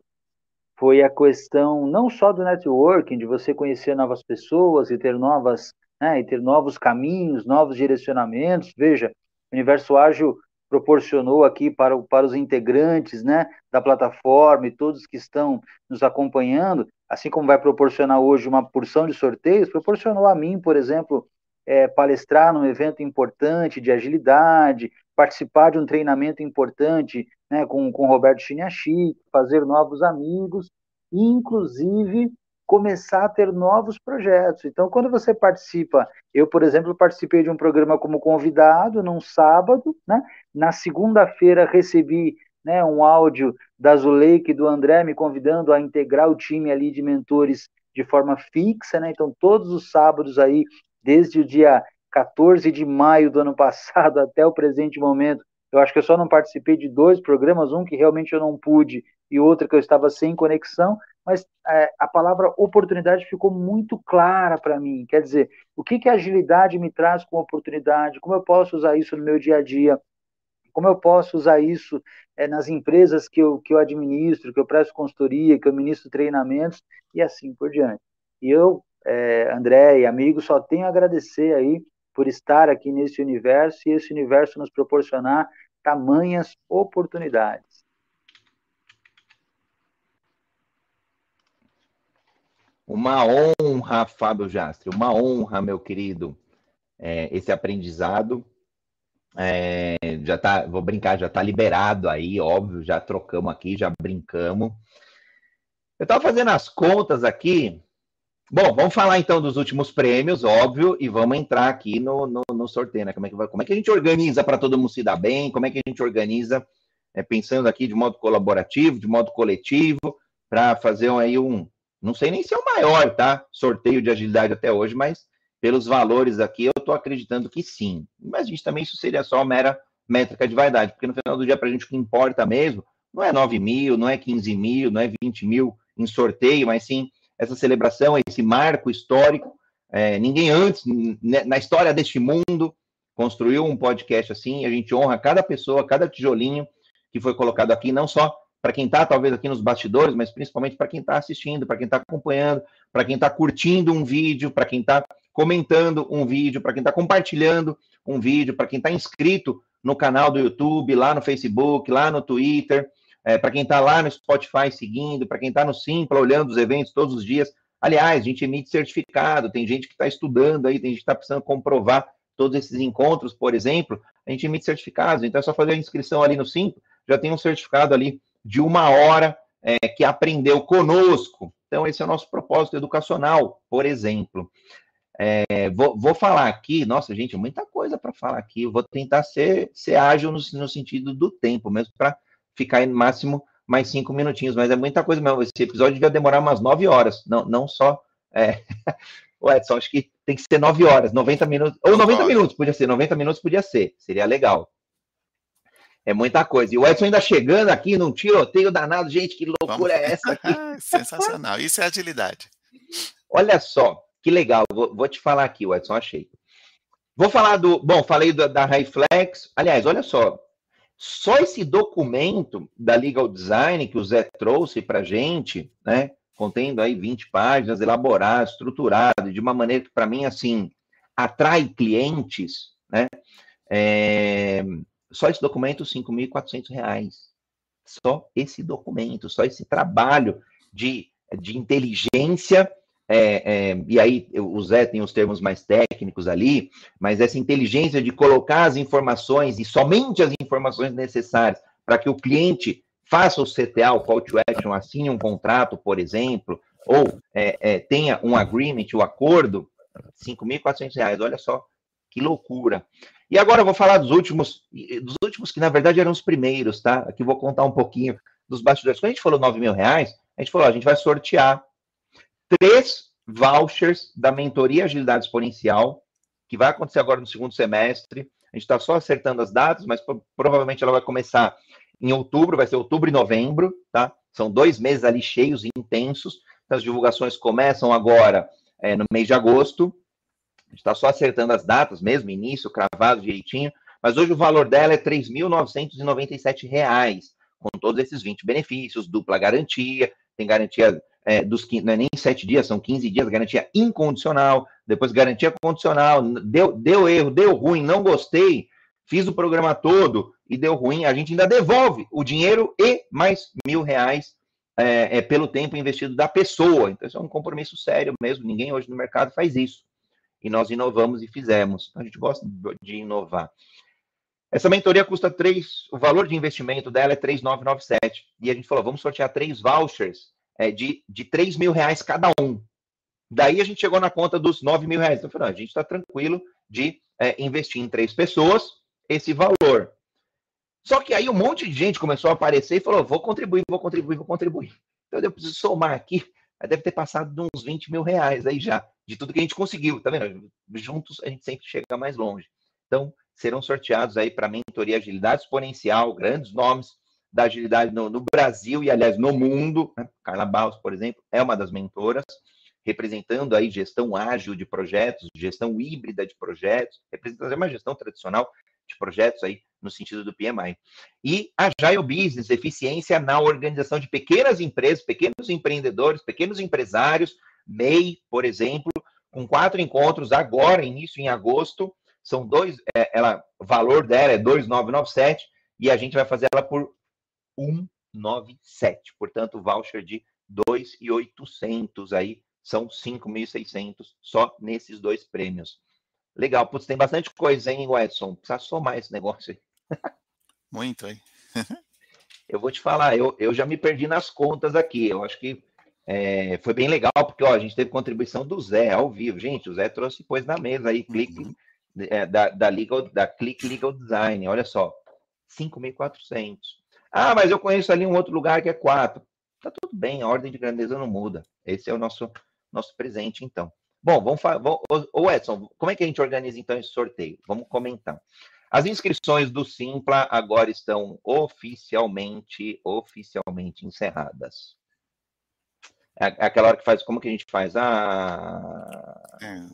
foi a questão não só do networking, de você conhecer novas pessoas e ter novas né, e ter novos caminhos, novos direcionamentos. Veja, o Universo Ágil proporcionou aqui para, para os integrantes né, da plataforma e todos que estão nos acompanhando, assim como vai proporcionar hoje uma porção de sorteios, proporcionou a mim, por exemplo, é, palestrar num evento importante de agilidade, participar de um treinamento importante né, com, com Roberto Chiniachi, fazer novos amigos, inclusive começar a ter novos projetos. Então, quando você participa, eu, por exemplo, participei de um programa como convidado num sábado, né? Na segunda-feira recebi né, um áudio da Zuleika e do André me convidando a integrar o time ali de mentores de forma fixa, né? Então, todos os sábados aí, desde o dia 14 de maio do ano passado até o presente momento, eu acho que eu só não participei de dois programas, um que realmente eu não pude e outro que eu estava sem conexão, mas é, a palavra oportunidade ficou muito clara para mim. Quer dizer, o que, que a agilidade me traz com oportunidade? Como eu posso usar isso no meu dia a dia? Como eu posso usar isso é, nas empresas que eu, que eu administro, que eu presto consultoria, que eu ministro treinamentos e assim por diante. E eu, é, André e amigos, só tenho a agradecer aí por estar aqui nesse universo e esse universo nos proporcionar tamanhas oportunidades. Uma honra, Fábio Jastre, uma honra, meu querido, é, esse aprendizado. É, já tá, vou brincar, já está liberado aí, óbvio, já trocamos aqui, já brincamos. Eu estava fazendo as contas aqui. Bom, vamos falar então dos últimos prêmios, óbvio, e vamos entrar aqui no, no, no sorteio, né? Como é, que vai, como é que a gente organiza para todo mundo se dar bem? Como é que a gente organiza, é, pensando aqui de modo colaborativo, de modo coletivo, para fazer aí um, não sei nem se é o maior, tá? Sorteio de agilidade até hoje, mas pelos valores aqui eu estou acreditando que sim. Mas a gente também isso seria só mera métrica de vaidade, porque no final do dia, para a gente o que importa mesmo, não é 9 mil, não é 15 mil, não é 20 mil em sorteio, mas sim essa celebração, esse marco histórico. É, ninguém antes, na história deste mundo, construiu um podcast assim. A gente honra cada pessoa, cada tijolinho que foi colocado aqui, não só para quem está talvez aqui nos bastidores, mas principalmente para quem está assistindo, para quem está acompanhando, para quem está curtindo um vídeo, para quem está comentando um vídeo, para quem está compartilhando um vídeo, para quem está inscrito no canal do YouTube, lá no Facebook, lá no Twitter, é, para quem está lá no Spotify seguindo, para quem está no Simpla olhando os eventos todos os dias. Aliás, a gente emite certificado, tem gente que está estudando aí, tem gente que está precisando comprovar todos esses encontros, por exemplo, a gente emite certificados, então é só fazer a inscrição ali no Simpla, já tem um certificado ali de uma hora é, que aprendeu conosco. Então, esse é o nosso propósito educacional, por exemplo. É, vou, vou, falar aqui, nossa, gente, muita coisa para falar aqui. Eu vou tentar ser, ser ágil no, no sentido do tempo, mesmo para ficar no máximo mais cinco minutinhos, mas é muita coisa mesmo. Esse episódio devia demorar umas nove horas, não, não só. É... o Edson, acho que tem que ser nove horas, 90 minutos, ou 90 minutos, podia ser, 90 minutos podia ser, seria legal. É muita coisa. E o Edson ainda chegando aqui num tiroteio danado. Gente, que loucura Vamos... é essa aqui? Sensacional. Isso é agilidade. Olha só, que legal. Vou, vou, te falar aqui, o Edson, achei. Vou falar do. Bom, falei da Highflex. Aliás, olha só. Só esse documento da Legal Design que o Zé trouxe para gente, né? Contendo aí 20 páginas, elaborado, estruturado, de uma maneira que, para mim, assim, atrai clientes, né? É, só esse documento, R$ 5.400. Só esse documento, só esse trabalho de, de inteligência. É, é, e aí o Zé tem os termos mais técnicos ali, mas essa inteligência de colocar as informações e somente as informações necessárias para que o cliente faça o CTA, o Call to Action, assine um contrato, por exemplo, ou é, é tenha um agreement, o um acordo, R$ 5.400. Olha só que loucura. E agora eu vou falar dos últimos, dos últimos que na verdade eram os primeiros, tá? Aqui vou contar um pouquinho dos bastidores. Quando a gente falou 9 mil reais, a gente falou, a gente vai sortear três vouchers da mentoria Agilidade Exponencial, que vai acontecer agora no segundo semestre. A gente está só acertando as datas, mas provavelmente ela vai começar em outubro, vai ser outubro e novembro, tá? São dois meses ali cheios e intensos. Então, as divulgações começam agora é, no mês de agosto, a gente está só acertando as datas mesmo, início, cravado direitinho, mas hoje o valor dela é R$ 3.997, com todos esses 20 benefícios, dupla garantia, tem garantia é, dos não é nem 7 dias, são 15 dias, garantia incondicional, depois garantia condicional, deu, deu erro, deu ruim, não gostei, fiz o programa todo e deu ruim, a gente ainda devolve o dinheiro e mais mil reais é, é, pelo tempo investido da pessoa. Então, isso é um compromisso sério mesmo, ninguém hoje no mercado faz isso. E nós inovamos e fizemos. A gente gosta de inovar. Essa mentoria custa três, o valor de investimento dela é 3,997. E a gente falou, vamos sortear três vouchers é, de, de 3 mil reais cada um. Daí a gente chegou na conta dos 9 mil reais. Então, a gente está tranquilo de é, investir em três pessoas esse valor. Só que aí um monte de gente começou a aparecer e falou: vou contribuir, vou contribuir, vou contribuir. Então eu preciso somar aqui. Deve ter passado de uns 20 mil reais aí já, de tudo que a gente conseguiu, tá vendo? Juntos a gente sempre chega mais longe. Então, serão sorteados aí para mentoria agilidade exponencial, grandes nomes da agilidade no, no Brasil e, aliás, no mundo. Né? Carla Barros, por exemplo, é uma das mentoras, representando aí gestão ágil de projetos, gestão híbrida de projetos, representando uma gestão tradicional de projetos aí no sentido do PMI. E Agile Business, eficiência na organização de pequenas empresas, pequenos empreendedores, pequenos empresários, MEI, por exemplo, com quatro encontros agora, início em agosto, são dois, é, ela, o valor dela é 2,997 e a gente vai fazer ela por 197, portanto, voucher de 2,800 aí, são 5.600 só nesses dois prêmios. Legal, putz, tem bastante coisa, hein, Edson? Precisa somar esse negócio aí. Muito, hein? eu vou te falar, eu, eu já me perdi nas contas aqui. Eu acho que é, foi bem legal, porque ó, a gente teve contribuição do Zé ao vivo. Gente, o Zé trouxe coisa na mesa aí, clique uhum. é, da, da, legal, da Click Legal Design. Olha só, 5.400. Ah, mas eu conheço ali um outro lugar que é 4. Tá tudo bem, a ordem de grandeza não muda. Esse é o nosso, nosso presente, então. Bom, vamos falar. Ô Edson, como é que a gente organiza então esse sorteio? Vamos comentar. As inscrições do Simpla agora estão oficialmente, oficialmente encerradas. É aquela hora que faz, como que a gente faz? Ah, é.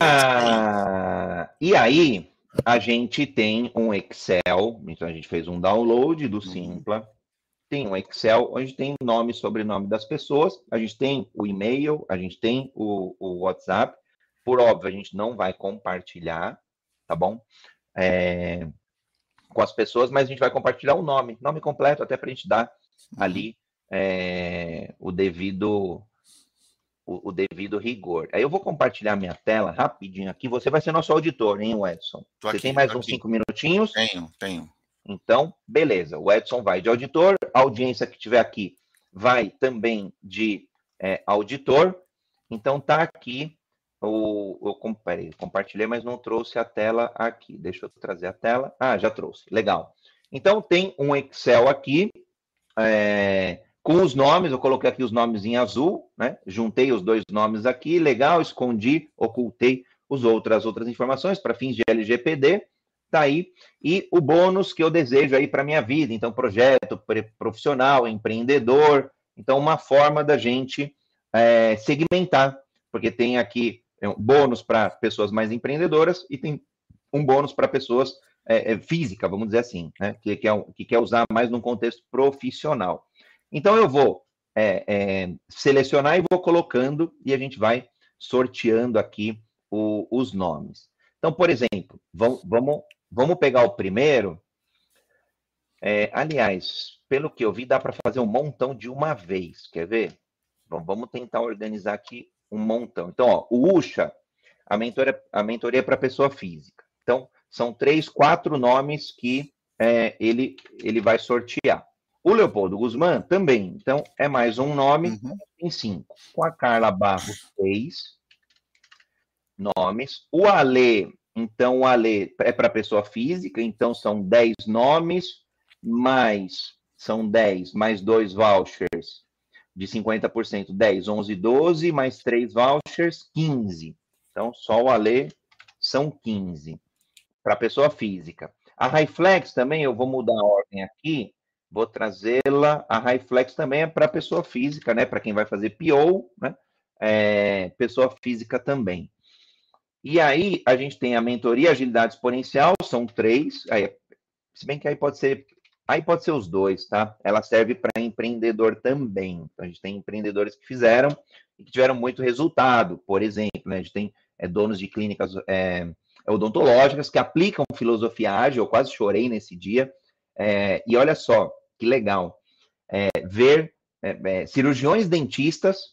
ah e aí a gente tem um Excel, então a gente fez um download do uhum. Simpla tem um Excel onde tem nome e sobrenome das pessoas, a gente tem o e-mail, a gente tem o, o WhatsApp. Por óbvio, a gente não vai compartilhar, tá bom? É, com as pessoas, mas a gente vai compartilhar o nome, nome completo, até para a gente dar ali é, o devido o, o, devido rigor. Aí eu vou compartilhar minha tela rapidinho aqui. Você vai ser nosso auditor, hein, Edson? Você aqui, tem mais uns aqui. cinco minutinhos? Tenho, tenho. Então, beleza, o Edson vai de auditor, a audiência que tiver aqui vai também de é, auditor. Então, tá aqui o. Eu, peraí, compartilhei, mas não trouxe a tela aqui. Deixa eu trazer a tela. Ah, já trouxe. Legal. Então, tem um Excel aqui é, com os nomes. Eu coloquei aqui os nomes em azul, né? Juntei os dois nomes aqui. Legal, escondi, ocultei os outras, as outras informações para fins de LGPD tá aí. E o bônus que eu desejo aí para minha vida, então projeto profissional, empreendedor, então uma forma da gente é, segmentar, porque tem aqui é, um bônus para pessoas mais empreendedoras e tem um bônus para pessoas é, é, física, vamos dizer assim, né, que, que, é, que quer usar mais num contexto profissional. Então eu vou é, é, selecionar e vou colocando e a gente vai sorteando aqui o, os nomes. Então, por exemplo, vamos, vamos Vamos pegar o primeiro. É, aliás, pelo que eu vi, dá para fazer um montão de uma vez. Quer ver? Bom, vamos tentar organizar aqui um montão. Então, ó, o UXA, a mentoria, a mentoria é para pessoa física. Então, são três, quatro nomes que é, ele, ele vai sortear. O Leopoldo Guzmán também. Então, é mais um nome uhum. em cinco. Com a Carla Barros, seis nomes. O Ale então, o Ale é para pessoa física, então são 10 nomes, mais são 10, mais dois vouchers de 50%, 10, 11, 12, mais três vouchers, 15. Então, só o Ale são 15 para pessoa física. A Highflex também, eu vou mudar a ordem aqui, vou trazê-la. A Highflex também é para pessoa física, né? Para quem vai fazer PO, né? É, pessoa física também. E aí a gente tem a mentoria agilidade exponencial, são três, aí, se bem que aí pode ser, aí pode ser os dois, tá? Ela serve para empreendedor também. Então a gente tem empreendedores que fizeram e que tiveram muito resultado. Por exemplo, né, a gente tem é, donos de clínicas é, odontológicas que aplicam filosofia ágil. Eu quase chorei nesse dia. É, e olha só que legal é, ver é, é, cirurgiões dentistas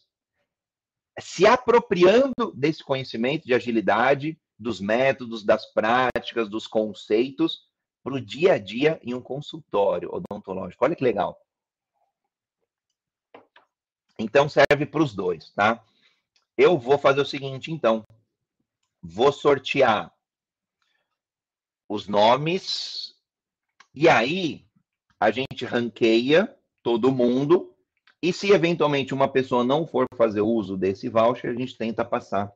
se apropriando desse conhecimento de agilidade, dos métodos, das práticas, dos conceitos, para o dia a dia em um consultório odontológico. Olha que legal. Então serve para os dois, tá? Eu vou fazer o seguinte, então. Vou sortear os nomes e aí a gente ranqueia todo mundo e se eventualmente uma pessoa não for fazer uso desse voucher, a gente tenta passar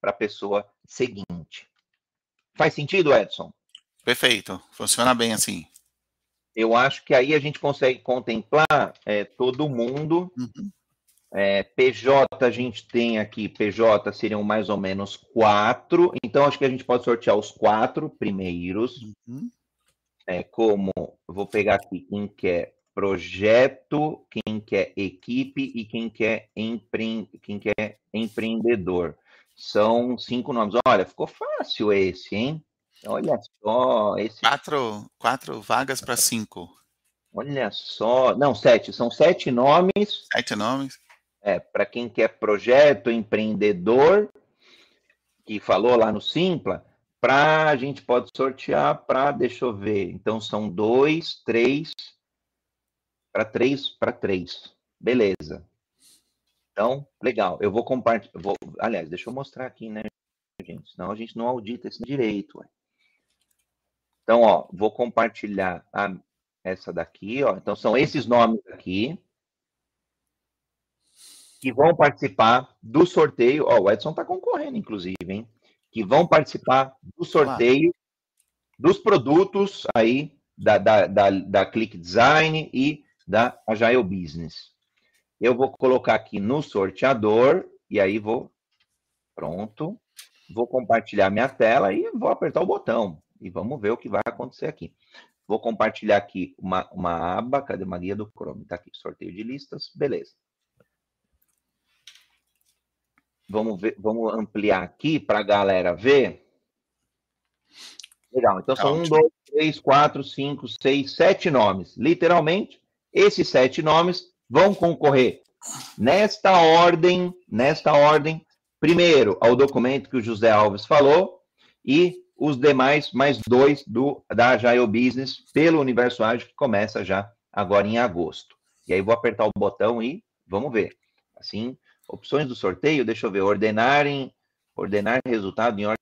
para a pessoa seguinte. Faz sentido, Edson? Perfeito, funciona bem assim. Eu acho que aí a gente consegue contemplar é, todo mundo. Uhum. É, PJ a gente tem aqui, PJ seriam mais ou menos quatro, então acho que a gente pode sortear os quatro primeiros. Uhum. É, como, vou pegar aqui quem quer projeto, quem quer equipe e quem quer, empre... quem quer empreendedor. São cinco nomes. Olha, ficou fácil esse, hein? Olha só. Esse... Quatro, quatro vagas para cinco. Olha só. Não, sete. São sete nomes. Sete nomes. É, para quem quer projeto, empreendedor, que falou lá no Simpla, para a gente pode sortear para, deixa eu ver. Então são dois, três, para três, para três. Beleza. Então, legal. Eu vou compartilhar. Vou... Aliás, deixa eu mostrar aqui, né, gente? Senão a gente não audita esse direito. Ué. Então, ó, vou compartilhar a... essa daqui, ó. Então, são esses nomes aqui que vão participar do sorteio. Ó, o Edson está concorrendo, inclusive, hein? Que vão participar do sorteio dos produtos aí da, da, da, da Click Design e da Agile Business. Eu vou colocar aqui no sorteador e aí vou. Pronto. Vou compartilhar minha tela e vou apertar o botão. E vamos ver o que vai acontecer aqui. Vou compartilhar aqui uma, uma aba. Cadê uma guia do Chrome? Está aqui, sorteio de listas. Beleza. Vamos, ver, vamos ampliar aqui para a galera ver. Legal. Então são um, dois, três, quatro, cinco, seis, sete nomes. Literalmente, esses sete nomes vão concorrer nesta ordem, nesta ordem, primeiro ao documento que o José Alves falou e os demais mais dois do da Agile Business pelo Universo Ágil que começa já agora em agosto. E aí vou apertar o botão e vamos ver. Assim, opções do sorteio, deixa eu ver, ordenarem, ordenar resultado em ordem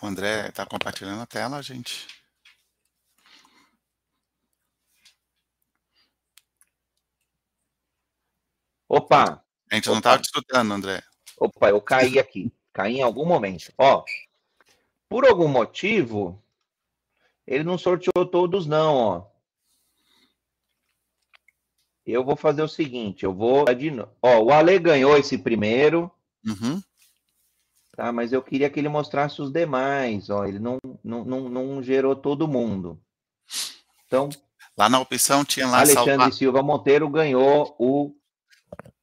O André está compartilhando a tela, gente. Opa! A gente não estava escutando, André. Opa, eu caí aqui. Caí em algum momento. Ó, por algum motivo, ele não sorteou todos, não, ó. Eu vou fazer o seguinte, eu vou... Ó, o Ale ganhou esse primeiro. Uhum. Tá, mas eu queria que ele mostrasse os demais. Ó, ele não, não, não, não gerou todo mundo. Então. Lá na opção tinha lá. Alexandre salvar. Silva Monteiro ganhou o.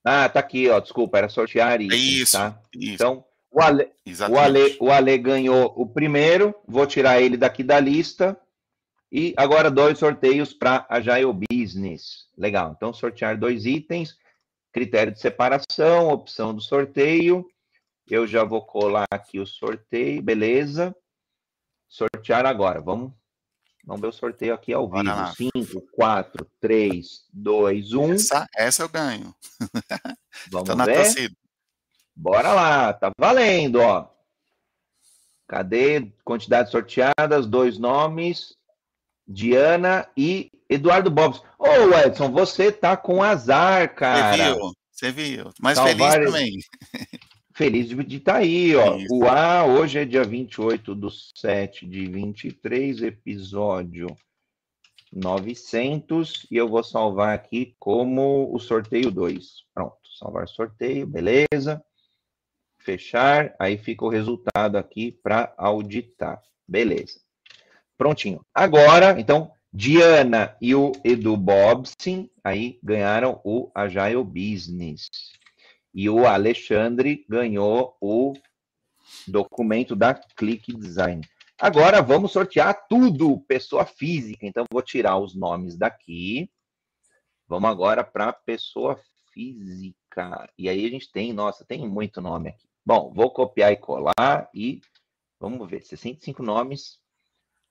Ah, tá aqui, ó. Desculpa, era sortear isso. Isso. Tá? isso. Então, o Ale, o, Ale, o Ale ganhou o primeiro. Vou tirar ele daqui da lista. E agora dois sorteios para a Agile Business. Legal. Então, sortear dois itens. Critério de separação, opção do sorteio eu já vou colar aqui o sorteio, beleza? Sortear agora, vamos, vamos ver o sorteio aqui ao vivo. 5, 4, 3, 2, 1. Essa, essa eu ganho. Vamos ver. Bora lá, tá valendo, ó. Cadê quantidades sorteadas? Dois nomes, Diana e Eduardo Bobs. Ô, oh, Edson, você tá com azar, cara. Você viu, você viu. Mas Salvar... feliz também. Feliz de estar tá aí, ó. Isso. O A, hoje é dia 28 do 7 de 23, episódio 900, e eu vou salvar aqui como o sorteio 2. Pronto, salvar sorteio, beleza. Fechar, aí fica o resultado aqui para auditar. Beleza. Prontinho. Agora, então, Diana e o Edu Bobson aí ganharam o Agile Business. E o Alexandre ganhou o documento da Click Design. Agora vamos sortear tudo, pessoa física. Então vou tirar os nomes daqui. Vamos agora para pessoa física. E aí a gente tem, nossa, tem muito nome aqui. Bom, vou copiar e colar e vamos ver, 65 nomes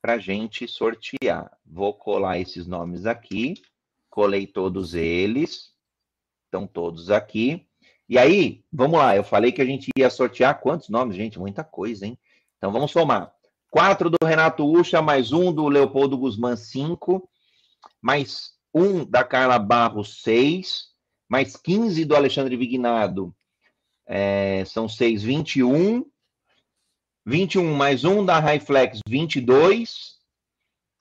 para gente sortear. Vou colar esses nomes aqui, colei todos eles, estão todos aqui. E aí, vamos lá, eu falei que a gente ia sortear quantos nomes, gente? Muita coisa, hein? Então vamos somar. Quatro do Renato Ucha, mais um do Leopoldo Guzmán, cinco, mais um da Carla Barros, seis, mais 15 do Alexandre Vignado, é, são seis, 21, 21 mais um da Highflex, 22,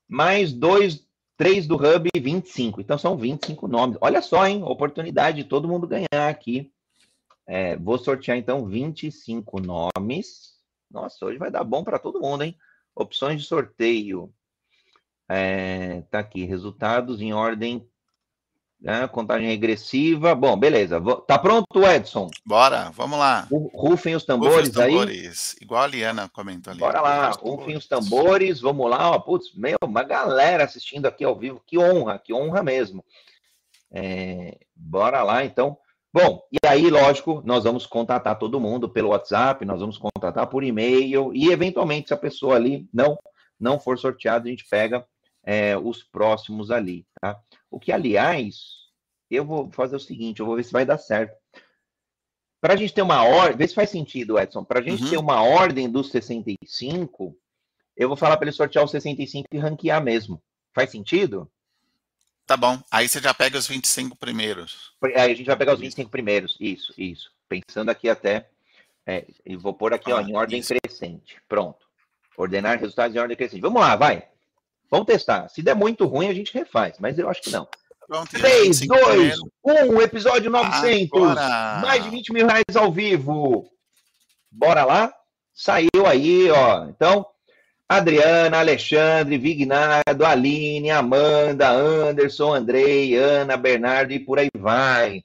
mais dois, três do Hub, 25. Então são 25 nomes. Olha só, hein? Oportunidade de todo mundo ganhar aqui. É, vou sortear então 25 nomes. Nossa, hoje vai dar bom para todo mundo, hein? Opções de sorteio. É, tá aqui, resultados em ordem, né, contagem regressiva. Bom, beleza. Tá pronto, Edson? Bora, vamos lá. Rufem os tambores, Rufem os tambores. aí. Igual a Liana comentou ali. Bora lá, rufem os tambores, vamos lá. Ó, putz, meu, uma galera assistindo aqui ao vivo. Que honra, que honra mesmo. É, bora lá, então. Bom, e aí, lógico, nós vamos contatar todo mundo pelo WhatsApp, nós vamos contatar por e-mail, e eventualmente, se a pessoa ali não, não for sorteada, a gente pega é, os próximos ali, tá? O que, aliás, eu vou fazer o seguinte, eu vou ver se vai dar certo. Para a gente ter uma ordem, vê se faz sentido, Edson, para a gente uhum. ter uma ordem dos 65, eu vou falar para ele sortear os 65 e ranquear mesmo. Faz sentido? Tá bom. Aí você já pega os 25 primeiros. Aí a gente vai pegar os 25 primeiros. Isso, isso. Pensando aqui até. É, e vou pôr aqui, ah, ó, em ordem isso. crescente. Pronto. Ordenar resultados em ordem crescente. Vamos lá, vai. Vamos testar. Se der muito ruim, a gente refaz, mas eu acho que não. Pronto, 3, 2, 1, episódio 900. Agora. Mais de 20 mil reais ao vivo. Bora lá? Saiu aí, ó. Então, Adriana, Alexandre, Vignado, Aline, Amanda, Anderson, Andrei, Ana, Bernardo e por aí vai.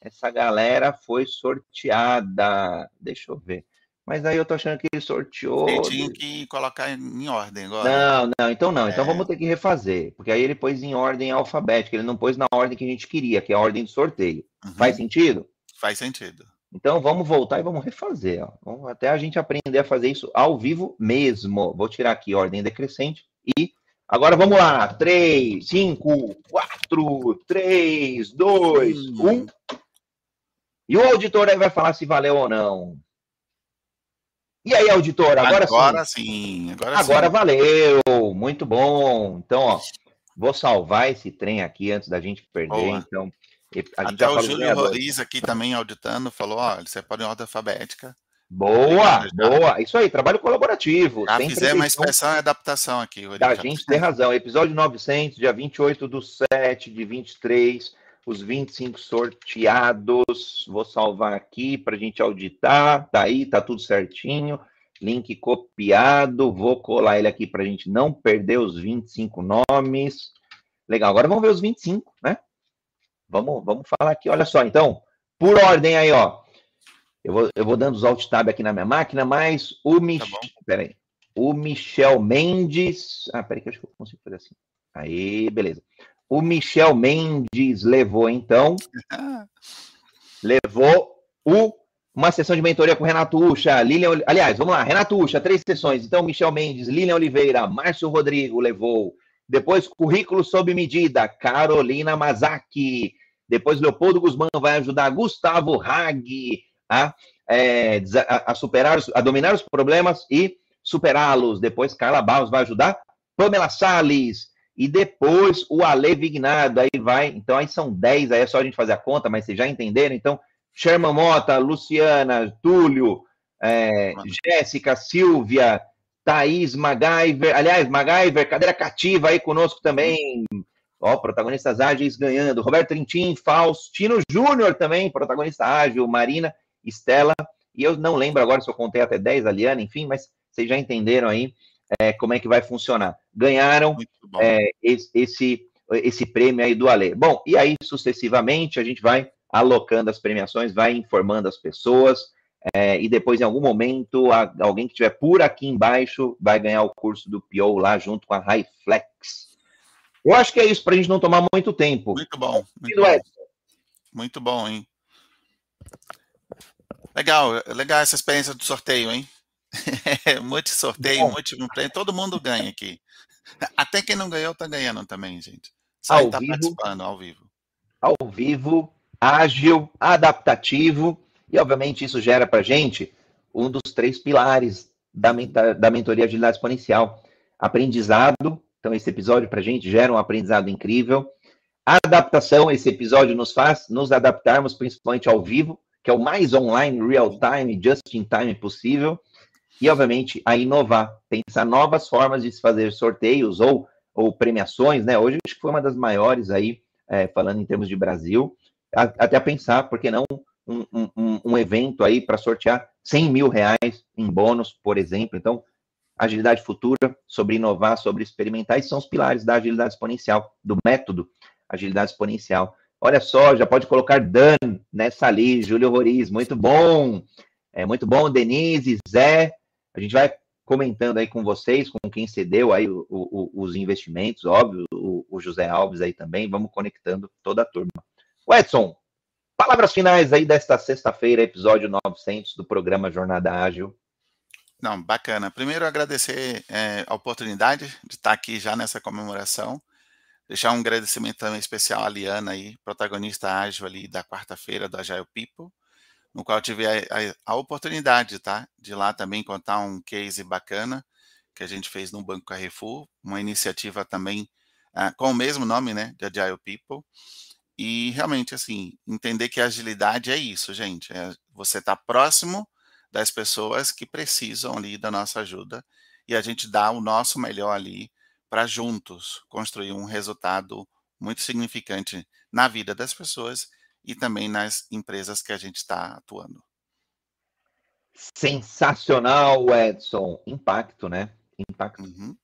Essa galera foi sorteada. Deixa eu ver. Mas aí eu tô achando que ele sorteou. Ele tinha que colocar em ordem agora. Não, não, então não. Então é. Vamos ter que refazer. Porque aí ele pôs em ordem alfabética. Ele não pôs na ordem que a gente queria, que é a ordem de sorteio. Uhum. Faz sentido? Faz sentido. Então vamos voltar e vamos refazer. Ó. Vamos até a gente aprender a fazer isso ao vivo mesmo. Vou tirar aqui ordem decrescente e agora vamos lá. 3, 5, 4, 3, 2, 1. E o auditor aí vai falar se valeu ou não. E aí, auditor, agora, agora sim. sim. Agora, agora sim. valeu. Muito bom. Então, ó, vou salvar esse trem aqui antes da gente perder. Boa. Então, até o Júlio Roriz aqui também auditando falou: ó, você pode em ordem alfabética. Boa, boa. Isso aí, trabalho colaborativo. Já fizemos uma inspeção e adaptação aqui. A gente tem razão. Episódio 900, dia 28 do 7 de 23, os 25 sorteados. Vou salvar aqui para a gente auditar. Tá aí, tá tudo certinho. Link copiado. Vou colar ele aqui para a gente não perder os 25 nomes. Legal, agora vamos ver os 25, né? Vamos, vamos falar aqui, olha só, então, por ordem aí, ó. Eu vou, eu vou dando os alt tab aqui na minha máquina, mas o Michel. Tá peraí. O Michel Mendes. Ah, peraí, que eu acho que eu consigo fazer assim. Aí, beleza. O Michel Mendes levou, então. levou o, uma sessão de mentoria com Renato Ucha, Lilian. Aliás, vamos lá, Renato Ucha, três sessões. Então, Michel Mendes, Lilian Oliveira, Márcio Rodrigo levou. Depois, currículo sob medida, Carolina Mazaki. Depois, Leopoldo Guzmán vai ajudar Gustavo Hag. a, é, a, a superar, a dominar os problemas e superá-los. Depois, Carla Barros vai ajudar. Pamela Salles. E depois o Ale Vignado. Aí vai. Então, aí são 10. Aí é só a gente fazer a conta, mas vocês já entenderam. Então, Sherman Mota, Luciana, Túlio, é, Jéssica, Silvia, Thaís, MacGyver. Aliás, MacGyver, cadeira cativa aí conosco também. Ó, protagonistas ágeis ganhando. Roberto Trintim, Faustino Júnior também, protagonista ágil. Marina, Estela. E eu não lembro agora se eu contei até 10, a Liana, enfim, mas vocês já entenderam aí é, como é que vai funcionar. Ganharam é, esse, esse, esse prêmio aí do Ale. Bom, e aí sucessivamente a gente vai alocando as premiações, vai informando as pessoas, é, e depois, em algum momento, a, alguém que estiver por aqui embaixo vai ganhar o curso do PO lá junto com a Highflex. Eu acho que é isso para a gente não tomar muito tempo. Muito bom. Muito bom. muito bom, hein? Legal, legal essa experiência do sorteio, hein? muito sorteio, muito prêmio, todo mundo ganha aqui. Até quem não ganhou tá ganhando também, gente. Só ao tá vivo, participando ao vivo. Ao vivo, ágil, adaptativo, e obviamente isso gera para gente um dos três pilares da, da mentoria agilidade exponencial. Aprendizado, então esse episódio para gente gera um aprendizado incrível. Adaptação, esse episódio nos faz nos adaptarmos principalmente ao vivo, que é o mais online, real time, just in time possível e, obviamente, a inovar, pensar novas formas de se fazer sorteios ou, ou premiações, né? Hoje acho que foi uma das maiores aí, é, falando em termos de Brasil, a, até a pensar, por que não, um, um, evento aí para sortear 100 mil reais em bônus, por exemplo. Então, agilidade futura, sobre inovar, sobre experimentar, e são os pilares da agilidade exponencial, do método agilidade exponencial. Olha só, já pode colocar Dan nessa ali, Júlio Roriz, muito bom. É muito bom, Denise, Zé, a gente vai comentando aí com vocês, com quem cedeu aí o, o, os investimentos, óbvio, o, o, José Alves aí também, vamos conectando toda a turma. O Edson, palavras finais aí desta sexta-feira, episódio 900 do programa Jornada Ágil. Não, bacana. Primeiro, agradecer é, a oportunidade de estar aqui já nessa comemoração. Deixar um agradecimento também especial à Liana aí, protagonista ágil ali da quarta-feira do Agile People no qual tive a, a, a, oportunidade, tá, de lá também contar um case bacana que a gente fez no Banco Carrefour, uma iniciativa também uh, com o mesmo nome, né, de Agile People, e realmente, assim, entender que a agilidade é isso, gente, é você estar tá próximo das pessoas que precisam ali da nossa ajuda e a gente dá o nosso melhor ali para juntos construir um resultado muito significante na vida das pessoas e também nas empresas que a gente está atuando. Sensacional, Edson. Impacto, né? Impacto. Uhum.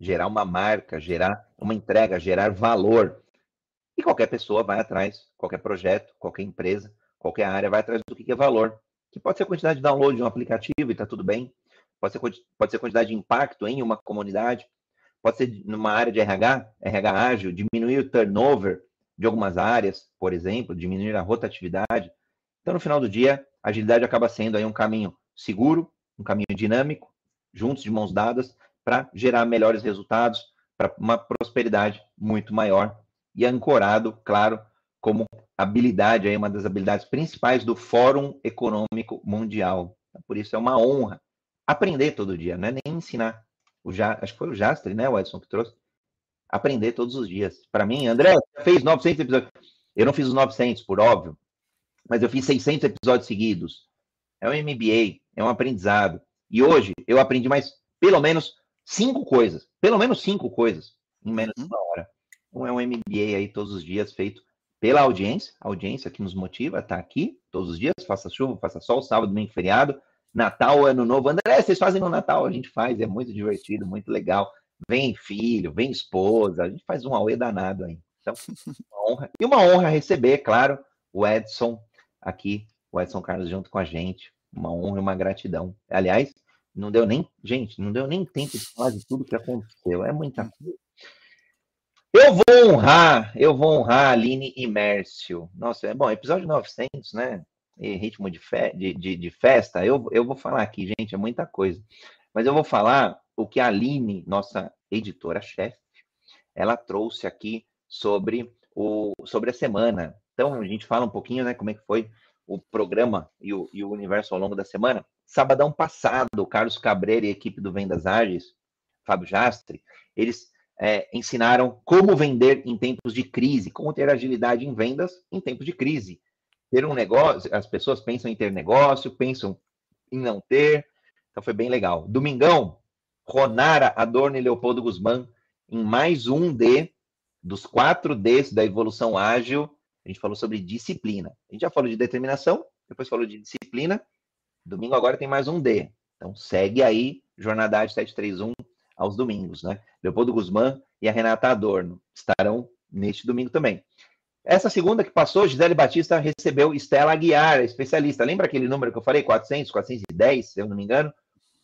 Gerar uma marca, gerar uma entrega, gerar valor. E qualquer pessoa vai atrás, qualquer projeto, qualquer empresa, qualquer área vai atrás do que é valor. Que pode ser a quantidade de download de um aplicativo e está tudo bem. Pode ser, pode ser quantidade de impacto em uma comunidade. Pode ser numa área de RH, RH ágil, diminuir o turnover de algumas áreas, por exemplo, diminuir a rotatividade. Então, no final do dia, a agilidade acaba sendo aí um caminho seguro, um caminho dinâmico, juntos de mãos dadas, para gerar melhores resultados, para uma prosperidade muito maior e ancorado, claro, como habilidade aí uma das habilidades principais do Fórum Econômico Mundial. Por isso é uma honra aprender todo dia, não é nem ensinar. O ja, acho que foi o Jastre, né, o Edson que trouxe aprender todos os dias. Para mim, André, fez 900 episódios. Eu não fiz os 900, por óbvio, mas eu fiz 600 episódios seguidos. É um MBA, é um aprendizado. E hoje eu aprendi mais, pelo menos, cinco coisas. Pelo menos cinco coisas em menos de uhum. uma hora. Um é um MBA aí todos os dias feito pela audiência, a audiência que nos motiva estar aqui todos os dias, faça chuva, faça sol, sábado, domingo, feriado, Natal, Ano Novo. André, vocês fazem no Natal? A gente faz, é muito divertido, muito legal. Vem filho, vem esposa, a gente faz um auê danado aí. Então, uma honra. E uma honra receber, claro, o Edson aqui, o Edson Carlos junto com a gente. Uma honra e uma gratidão. Aliás, não deu nem, gente, não deu nem tempo de falar de tudo que aconteceu. É muita coisa. Eu vou honrar, eu vou honrar a Aline e Mércio. Nossa, é bom, episódio 900, né? E ritmo de, fe de, de, de, festa. Eu, eu vou falar aqui, gente, é muita coisa. Mas eu vou falar o que a Aline, nossa editora-chefe, ela trouxe aqui sobre, o, sobre a semana. Então, a gente fala um pouquinho, né, como é que foi o programa e o, e o universo ao longo da semana. Sabadão passado, o Carlos Cabreira e a equipe do Vendas Ágeis, Fábio Jastre, eles é, ensinaram como vender em tempos de crise, como ter agilidade em vendas em tempos de crise. Ter um negócio, as pessoas pensam em ter negócio, pensam em não ter, então foi bem legal. Domingão, Ronara Adorno e Leopoldo Guzmán, em mais um D dos quatro Ds da evolução ágil, a gente falou sobre disciplina. A gente já falou de determinação, depois falou de disciplina. Domingo agora tem mais um D. Então segue aí, Jornada 731 aos domingos, né? Leopoldo Guzmán e a Renata Adorno estarão neste domingo também. Essa segunda que passou, Gisele Batista recebeu Estela Aguiar, especialista. Lembra aquele número que eu falei? 400, 410, se eu não me engano,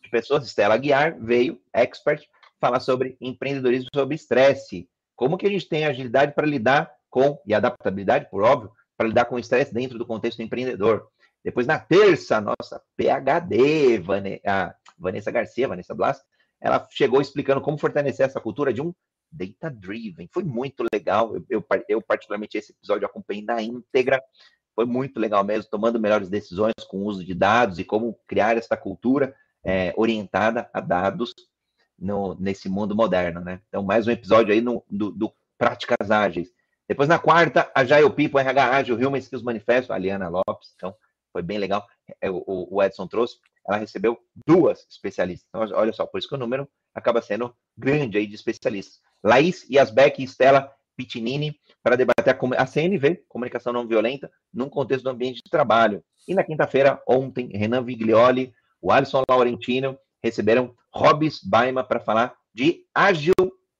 de pessoas. Estela Aguiar veio, expert, falar sobre empreendedorismo, sobre estresse. Como que a gente tem agilidade para lidar com, e adaptabilidade, por óbvio, para lidar com o estresse dentro do contexto empreendedor. Depois, na terça, nossa PHD, Vanessa Garcia, Vanessa Blas, ela chegou explicando como fortalecer essa cultura de um data driven. Foi muito legal. Eu, eu, eu, particularmente, esse episódio acompanhei na íntegra. Foi muito legal mesmo, tomando melhores decisões com o uso de dados e como criar essa cultura é, orientada a dados no, nesse mundo moderno, né? Então, mais um episódio aí no, do, do Práticas Ágeis. Depois, na quarta, a Jail People, RH Ágil, Human Skills Manifesto, a Liana Lopes. Então, foi bem legal. É, o, o Edson trouxe. Ela recebeu duas especialistas. Então, olha só, por isso que o número acaba sendo grande aí de especialistas. Laís Yasbeck e Estela Pitinini, para debater a, a CNV, Comunicação Não Violenta, num contexto do ambiente de trabalho. E na quinta-feira, ontem, Renan Viglioli, o Alisson Laurentino receberam Robis Baima para falar de ágil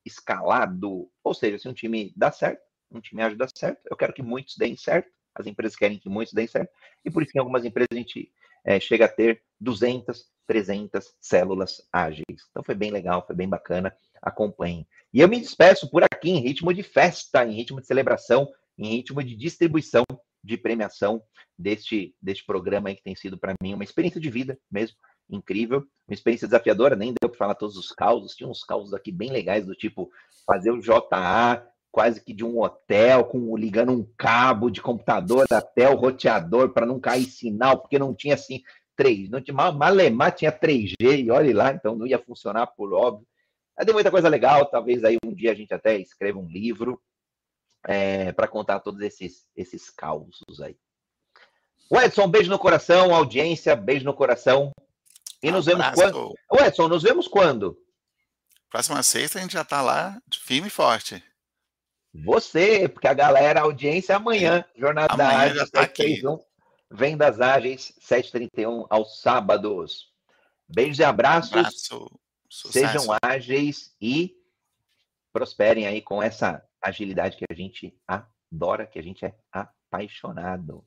escalado. Ou seja, se um time dá certo, um time ágil dá certo, eu quero que muitos deem certo, as empresas querem que muitos deem certo, e por isso que em algumas empresas a gente é, chega a ter 200, 300 células ágeis. Então foi bem legal, foi bem bacana, acompanhem. E eu me despeço por aqui em ritmo de festa, em ritmo de celebração, em ritmo de distribuição de premiação deste, deste programa que tem sido para mim uma experiência de vida mesmo, incrível, uma experiência desafiadora, nem deu para falar todos os causos, tinha uns causos aqui bem legais do tipo fazer o JA quase que de um hotel, com ligando um cabo de computador até o roteador para não cair sinal, porque não tinha assim 3, não tinha Malemar tinha 3G e olhe lá, então não ia funcionar por óbvio. Mas tem muita coisa legal, talvez aí um dia a gente até escreva um livro é, para contar todos esses esses causos aí. O Edson, beijo no coração, audiência, beijo no coração. E nos vemos quando? O Edson, nos vemos quando? Próxima sexta a gente já está lá firme e forte. Você, porque a galera, a audiência amanhã, Jornada amanhã Ágil tá 731, Vendas Ágeis 731 aos sábados. Beijos e abraços. Abraço, sejam ágeis e prosperem aí com essa agilidade que a gente adora, que a gente é apaixonado.